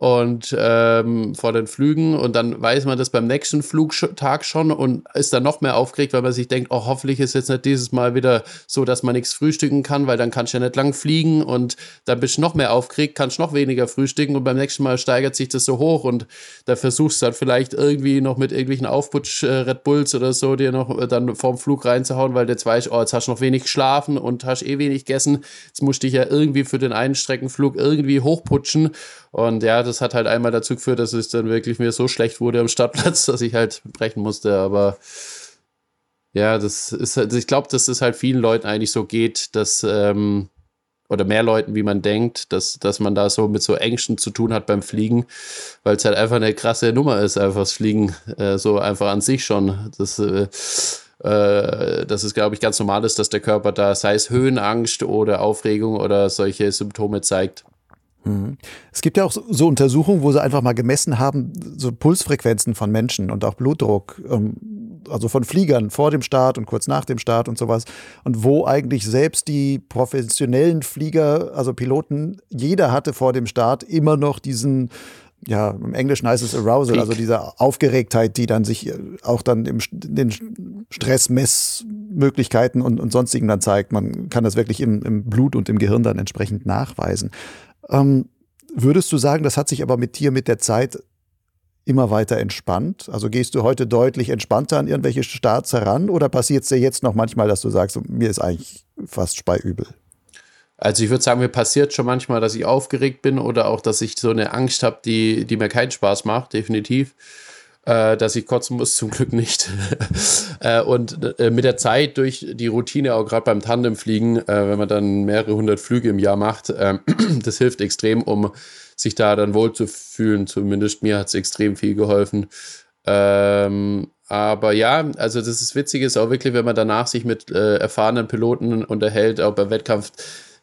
und ähm, vor den Flügen und dann weiß man das beim nächsten Flugtag schon und ist dann noch mehr aufgeregt, weil man sich denkt, oh, hoffentlich ist jetzt nicht dieses Mal wieder so, dass man nichts frühstücken kann, weil dann kannst du ja nicht lang fliegen und dann bist du noch mehr aufgeregt, kannst noch weniger frühstücken und beim nächsten Mal steigert sich das so hoch und da versuchst du dann vielleicht irgendwie noch mit irgendwelchen Aufputsch äh, Bulls oder so dir noch äh, dann vorm Flug reinzuhauen, weil jetzt weißt, oh, jetzt hast du noch wenig geschlafen und hast eh wenig gegessen, jetzt musst du dich ja irgendwie für den einen Streckenflug irgendwie hochputschen und ja, das hat halt einmal dazu geführt, dass es dann wirklich mir so schlecht wurde am Startplatz, dass ich halt brechen musste. Aber ja, das ist halt, ich glaube, dass es halt vielen Leuten eigentlich so geht, dass, ähm, oder mehr Leuten, wie man denkt, dass, dass man da so mit so Ängsten zu tun hat beim Fliegen, weil es halt einfach eine krasse Nummer ist, einfach das Fliegen, äh, so einfach an sich schon. Das, äh, äh, dass es, glaube ich, ganz normal ist, dass der Körper da, sei es Höhenangst oder Aufregung oder solche Symptome zeigt. Mhm. Es gibt ja auch so Untersuchungen, wo sie einfach mal gemessen haben, so Pulsfrequenzen von Menschen und auch Blutdruck, ähm, also von Fliegern vor dem Start und kurz nach dem Start und sowas. Und wo eigentlich selbst die professionellen Flieger, also Piloten, jeder hatte vor dem Start immer noch diesen ja, im Englischen heißt es Arousal, also diese Aufgeregtheit, die dann sich äh, auch dann im, in den Stressmessmöglichkeiten und, und sonstigen dann zeigt. Man kann das wirklich im, im Blut und im Gehirn dann entsprechend nachweisen. Ähm, würdest du sagen, das hat sich aber mit dir mit der Zeit immer weiter entspannt? Also gehst du heute deutlich entspannter an irgendwelche Starts heran oder passiert es dir jetzt noch manchmal, dass du sagst, mir ist eigentlich fast speiübel? Also ich würde sagen, mir passiert schon manchmal, dass ich aufgeregt bin oder auch, dass ich so eine Angst habe, die, die mir keinen Spaß macht, definitiv äh, dass ich kotzen muss, zum Glück nicht. äh, und äh, mit der Zeit durch die Routine, auch gerade beim Tandemfliegen, äh, wenn man dann mehrere hundert Flüge im Jahr macht, ähm, das hilft extrem, um sich da dann wohl zu fühlen. Zumindest mir hat es extrem viel geholfen. Ähm, aber ja, also das ist witzig, ist auch wirklich, wenn man danach sich mit äh, erfahrenen Piloten unterhält, auch beim Wettkampf,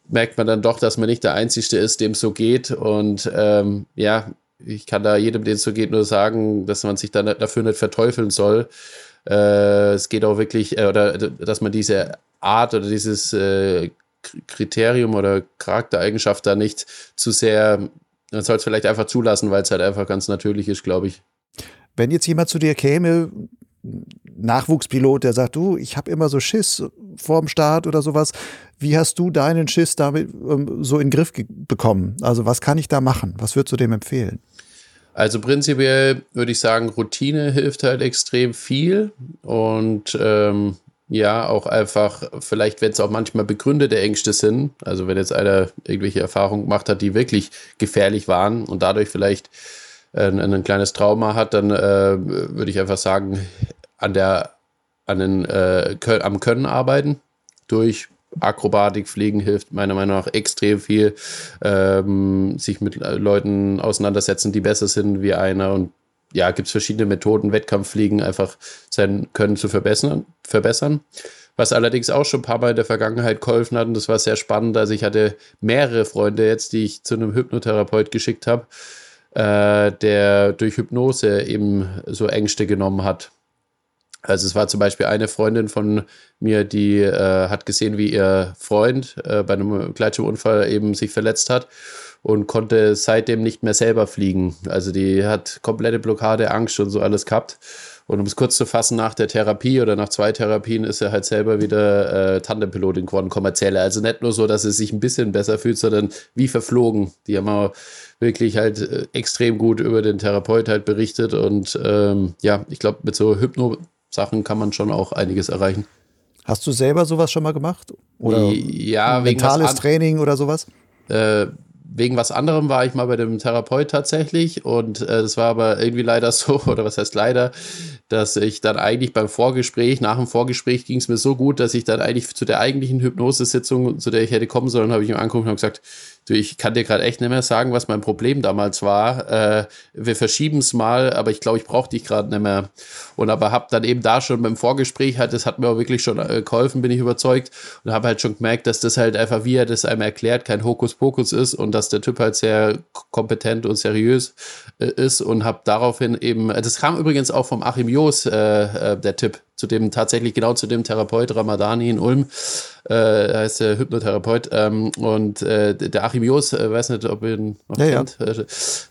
merkt man dann doch, dass man nicht der Einzige ist, dem es so geht. Und ähm, ja, ich kann da jedem, den es so geht, nur sagen, dass man sich dann dafür nicht verteufeln soll. Äh, es geht auch wirklich, äh, oder dass man diese Art oder dieses äh, Kriterium oder Charaktereigenschaft da nicht zu sehr, man soll es vielleicht einfach zulassen, weil es halt einfach ganz natürlich ist, glaube ich. Wenn jetzt jemand zu dir käme, Nachwuchspilot, der sagt, du, ich habe immer so Schiss vorm Start oder sowas. Wie hast du deinen Schiss damit ähm, so in den Griff bekommen? Also was kann ich da machen? Was würdest du dem empfehlen? Also prinzipiell würde ich sagen, Routine hilft halt extrem viel und ähm, ja, auch einfach, vielleicht, wenn es auch manchmal begründete Ängste sind, also wenn jetzt einer irgendwelche Erfahrungen gemacht hat, die wirklich gefährlich waren und dadurch vielleicht äh, ein kleines Trauma hat, dann äh, würde ich einfach sagen, an der, an den, äh, am Können arbeiten. Durch Akrobatik, Fliegen hilft meiner Meinung nach extrem viel. Ähm, sich mit Leuten auseinandersetzen, die besser sind wie einer. Und ja, gibt es verschiedene Methoden, Wettkampffliegen einfach sein Können zu verbessern. verbessern. Was allerdings auch schon ein paar Mal in der Vergangenheit geholfen hat, und das war sehr spannend. Also ich hatte mehrere Freunde jetzt, die ich zu einem Hypnotherapeut geschickt habe, äh, der durch Hypnose eben so Ängste genommen hat. Also es war zum Beispiel eine Freundin von mir, die äh, hat gesehen, wie ihr Freund äh, bei einem Gleitschirmunfall eben sich verletzt hat und konnte seitdem nicht mehr selber fliegen. Also die hat komplette Blockade, Angst und so alles gehabt. Und um es kurz zu fassen, nach der Therapie oder nach zwei Therapien ist er halt selber wieder äh, Tandempilotin geworden, kommerzieller. Also nicht nur so, dass er sich ein bisschen besser fühlt, sondern wie verflogen. Die haben auch wirklich halt äh, extrem gut über den Therapeut halt berichtet. Und ähm, ja, ich glaube, mit so Hypno-Sachen kann man schon auch einiges erreichen. Hast du selber sowas schon mal gemacht? Oder ja, mentales Training oder sowas? Äh, wegen was anderem war ich mal bei dem Therapeut tatsächlich und äh, das war aber irgendwie leider so, oder was heißt leider, dass ich dann eigentlich beim Vorgespräch, nach dem Vorgespräch ging es mir so gut, dass ich dann eigentlich zu der eigentlichen Hypnosesitzung, zu der ich hätte kommen sollen, habe ich ihm angeguckt und gesagt, du, ich kann dir gerade echt nicht mehr sagen, was mein Problem damals war. Äh, wir verschieben es mal, aber ich glaube, ich brauche dich gerade nicht mehr. Und aber habe dann eben da schon beim Vorgespräch halt, das hat mir auch wirklich schon äh, geholfen, bin ich überzeugt. Und habe halt schon gemerkt, dass das halt einfach, wie er das einem erklärt, kein Hokuspokus ist und dass der Typ halt sehr kompetent und seriös äh, ist und habe daraufhin eben, das kam übrigens auch vom Achim äh, äh, der Tipp, zu dem tatsächlich genau zu dem Therapeut Ramadani in Ulm, äh, heißt der Hypnotherapeut ähm, und äh, der Achim Jos, äh, weiß nicht, ob ihr ihn noch ja, kennt. Ja. Äh,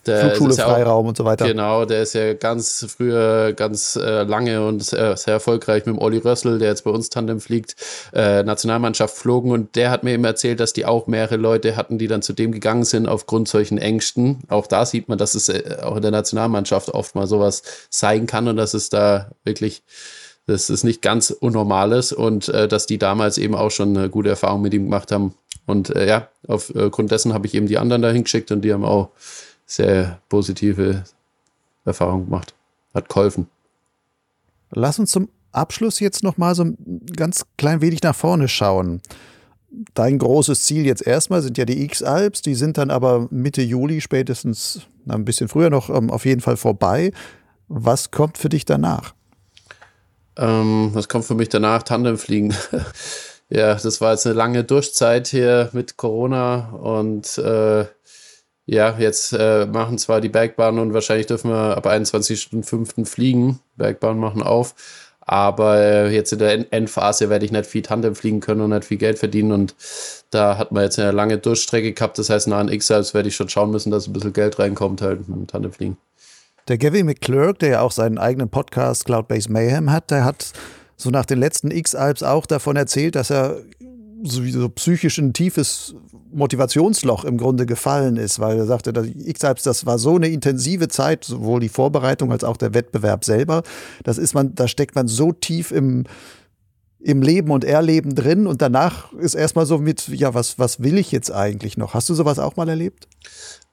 der Flugschule, ja Freiraum und so weiter. Genau, der ist ja ganz früher, ganz äh, lange und sehr, sehr, erfolgreich mit dem Olli Rössel, der jetzt bei uns Tandem fliegt, äh, Nationalmannschaft flogen und der hat mir eben erzählt, dass die auch mehrere Leute hatten, die dann zu dem gegangen sind aufgrund solchen Ängsten. Auch da sieht man, dass es äh, auch in der Nationalmannschaft oft mal sowas sein kann und dass es da wirklich das ist nicht ganz Unnormales und äh, dass die damals eben auch schon eine gute Erfahrung mit ihm gemacht haben. Und äh, ja, aufgrund dessen habe ich eben die anderen dahin geschickt und die haben auch sehr positive Erfahrungen gemacht. Hat geholfen. Lass uns zum Abschluss jetzt noch mal so ein ganz klein wenig nach vorne schauen. Dein großes Ziel jetzt erstmal sind ja die X-Alps, die sind dann aber Mitte Juli spätestens, ein bisschen früher noch, ähm, auf jeden Fall vorbei. Was kommt für dich danach? Ähm, was kommt für mich danach? Tandemfliegen. ja, das war jetzt eine lange Durchzeit hier mit Corona und äh, ja, jetzt äh, machen zwar die Bergbahnen und wahrscheinlich dürfen wir ab 21.05. fliegen. Bergbahnen machen auf. Aber jetzt in der Endphase werde ich nicht viel Tandem fliegen können und nicht viel Geld verdienen. Und da hat man jetzt eine lange Durchstrecke gehabt. Das heißt, nach einem X-Alps werde ich schon schauen müssen, dass ein bisschen Geld reinkommt halt mit dem Tandemfliegen. Der Gavin McClurk, der ja auch seinen eigenen Podcast Cloud-Based Mayhem hat, der hat so nach den letzten X-Alps auch davon erzählt, dass er so psychisch ein tiefes Motivationsloch im Grunde gefallen ist, weil er sagte, X-Alps, das war so eine intensive Zeit, sowohl die Vorbereitung als auch der Wettbewerb selber. Das ist man, da steckt man so tief im, im Leben und Erleben drin und danach ist erstmal so mit, ja, was, was will ich jetzt eigentlich noch? Hast du sowas auch mal erlebt?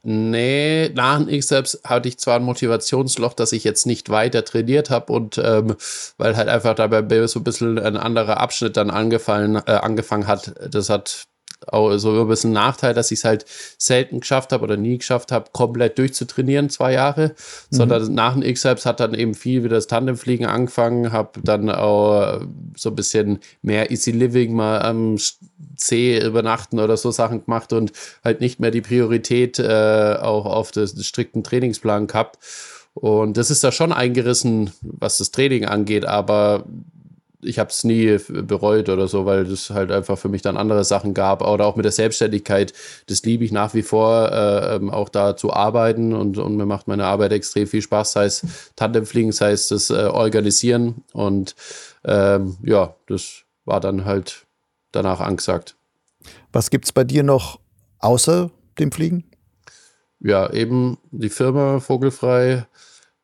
Nee, nach dem X-Selbst hatte ich zwar ein Motivationsloch, dass ich jetzt nicht weiter trainiert habe und ähm, weil halt einfach dabei so ein bisschen ein anderer Abschnitt dann angefallen, äh, angefangen hat. Das hat auch so ein bisschen Nachteil, dass ich es halt selten geschafft habe oder nie geschafft habe, komplett durchzutrainieren, zwei Jahre, mhm. sondern nach dem X-Helps hat dann eben viel wieder das Tandemfliegen angefangen, habe dann auch so ein bisschen mehr Easy Living mal am See übernachten oder so Sachen gemacht und halt nicht mehr die Priorität äh, auch auf das, das strikten Trainingsplan gehabt. Und das ist da schon eingerissen, was das Training angeht, aber ich habe es nie bereut oder so, weil es halt einfach für mich dann andere Sachen gab. Oder auch mit der Selbstständigkeit, das liebe ich nach wie vor, äh, ähm, auch da zu arbeiten und, und mir macht meine Arbeit extrem viel Spaß, sei es Tandemfliegen, sei es das äh, Organisieren. Und ähm, ja, das war dann halt danach angesagt. Was gibt es bei dir noch außer dem Fliegen? Ja, eben die Firma Vogelfrei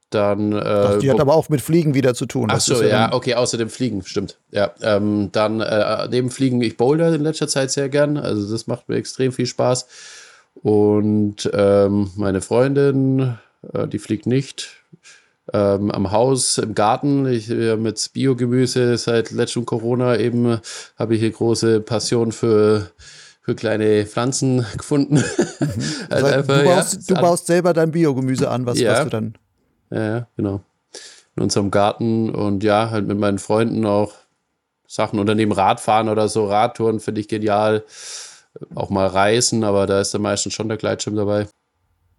dann. Äh, Ach, die hat aber auch mit Fliegen wieder zu tun. Ach so, ja, ja okay, außer dem Fliegen, stimmt. Ja, ähm, dann äh, neben Fliegen, ich boulder in letzter Zeit sehr gern. Also das macht mir extrem viel Spaß. Und ähm, meine Freundin, äh, die fliegt nicht. Ähm, am Haus, im Garten, ich äh, mit Biogemüse seit letztem Corona eben habe ich hier große Passion für für kleine Pflanzen gefunden. Mhm. also einfach, du, baust, ja, du baust selber dein Biogemüse an, was, ja, was du dann ja, genau. In unserem Garten und ja, halt mit meinen Freunden auch Sachen unternehmen, Radfahren oder so, Radtouren finde ich genial. Auch mal reisen, aber da ist dann meistens schon der Gleitschirm dabei.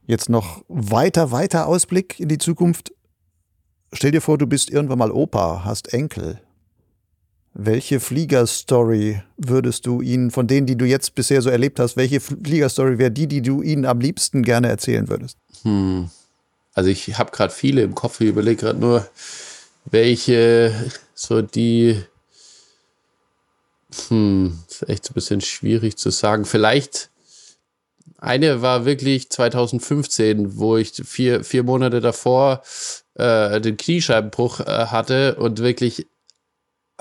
Jetzt noch weiter, weiter Ausblick in die Zukunft. Stell dir vor, du bist irgendwann mal Opa, hast Enkel. Welche Fliegerstory würdest du ihnen, von denen, die du jetzt bisher so erlebt hast, welche Fliegerstory wäre die, die du ihnen am liebsten gerne erzählen würdest? Hm. Also ich habe gerade viele im Kopf, ich überlege gerade nur, welche so die hm, ist echt ein bisschen schwierig zu sagen. Vielleicht eine war wirklich 2015, wo ich vier, vier Monate davor äh, den Kniescheibenbruch äh, hatte und wirklich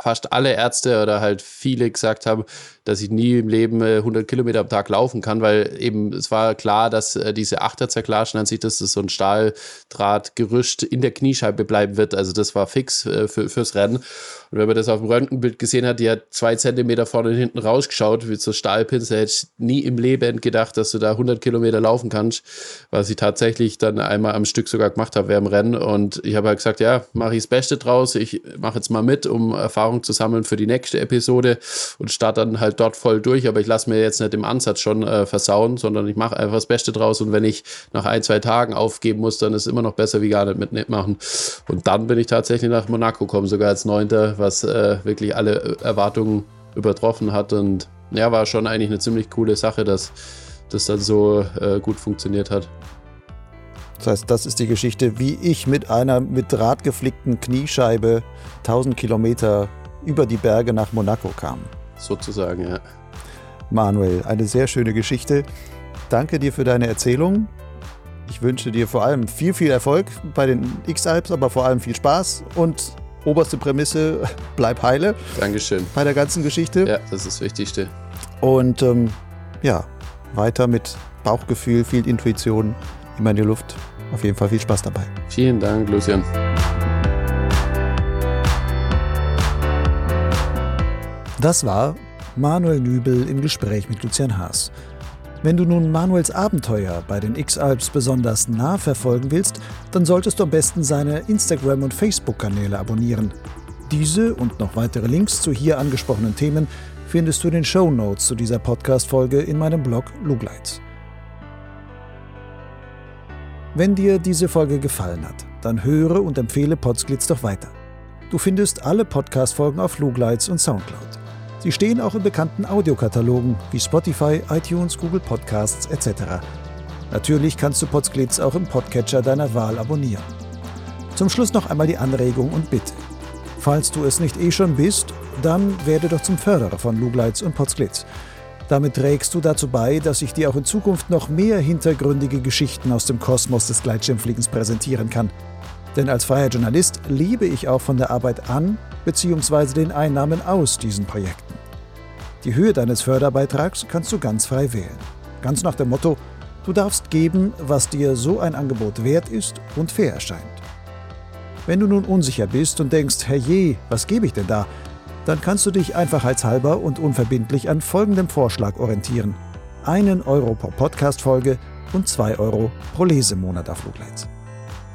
fast alle Ärzte oder halt viele gesagt haben, dass ich nie im Leben 100 äh, Kilometer am Tag laufen kann, weil eben es war klar, dass äh, diese Achterzerklage nennt sich das, dass so ein Stahldrahtgerüst in der Kniescheibe bleiben wird. Also das war fix äh, für, fürs Rennen. Und wenn man das auf dem Röntgenbild gesehen hat, die hat zwei Zentimeter vorne und hinten rausgeschaut, wie so Stahlpinsel, hätte ich nie im Leben gedacht, dass du da 100 Kilometer laufen kannst, was ich tatsächlich dann einmal am Stück sogar gemacht habe während dem Rennen. Und ich habe halt gesagt, ja, mache ich das Beste draus. Ich mache jetzt mal mit, um Erfahrung zu sammeln für die nächste Episode und starte dann halt dort voll durch. Aber ich lasse mir jetzt nicht im Ansatz schon äh, versauen, sondern ich mache einfach das Beste draus. Und wenn ich nach ein, zwei Tagen aufgeben muss, dann ist es immer noch besser wie gar nicht mitmachen. Und dann bin ich tatsächlich nach Monaco gekommen, sogar als Neunter was äh, wirklich alle Erwartungen übertroffen hat. Und ja, war schon eigentlich eine ziemlich coole Sache, dass das dann so äh, gut funktioniert hat. Das heißt, das ist die Geschichte, wie ich mit einer mit Draht geflickten Kniescheibe 1000 Kilometer über die Berge nach Monaco kam. Sozusagen, ja. Manuel, eine sehr schöne Geschichte. Danke dir für deine Erzählung. Ich wünsche dir vor allem viel, viel Erfolg bei den X-Alps, aber vor allem viel Spaß und oberste Prämisse, bleib heile. Dankeschön. Bei der ganzen Geschichte. Ja, das ist das Wichtigste. Und ähm, ja, weiter mit Bauchgefühl, viel Intuition, immer in die Luft. Auf jeden Fall viel Spaß dabei. Vielen Dank, Lucian. Das war Manuel Nübel im Gespräch mit Lucian Haas. Wenn du nun Manuels Abenteuer bei den X-Alps besonders nah verfolgen willst, dann solltest du am besten seine Instagram- und Facebook-Kanäle abonnieren. Diese und noch weitere Links zu hier angesprochenen Themen findest du in den Show Notes zu dieser Podcast-Folge in meinem Blog Lugleitz. Wenn dir diese Folge gefallen hat, dann höre und empfehle Podsglitz doch weiter. Du findest alle Podcast-Folgen auf Lugleitz und Soundcloud. Sie stehen auch in bekannten Audiokatalogen wie Spotify, iTunes, Google Podcasts etc. Natürlich kannst du Podsglitz auch im Podcatcher deiner Wahl abonnieren. Zum Schluss noch einmal die Anregung und Bitte. Falls du es nicht eh schon bist, dann werde doch zum Förderer von Lugleitz und Podsglitz. Damit trägst du dazu bei, dass ich dir auch in Zukunft noch mehr hintergründige Geschichten aus dem Kosmos des Gleitschirmfliegens präsentieren kann. Denn als freier Journalist lebe ich auch von der Arbeit an bzw. den Einnahmen aus diesen Projekten. Die Höhe deines Förderbeitrags kannst du ganz frei wählen. Ganz nach dem Motto, du darfst geben, was dir so ein Angebot wert ist und fair erscheint. Wenn du nun unsicher bist und denkst, herrje, was gebe ich denn da? Dann kannst du dich einfachheitshalber und unverbindlich an folgendem Vorschlag orientieren. Einen Euro pro Podcast-Folge und zwei Euro pro Lesemonat auf Flugleits.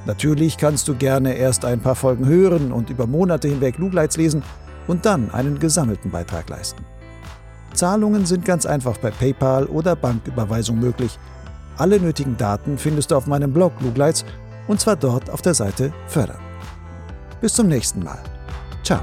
Natürlich kannst du gerne erst ein paar Folgen hören und über Monate hinweg Lugleits lesen und dann einen gesammelten Beitrag leisten. Zahlungen sind ganz einfach bei PayPal oder Banküberweisung möglich. Alle nötigen Daten findest du auf meinem Blog Lugleits und zwar dort auf der Seite Fördern. Bis zum nächsten Mal. Ciao.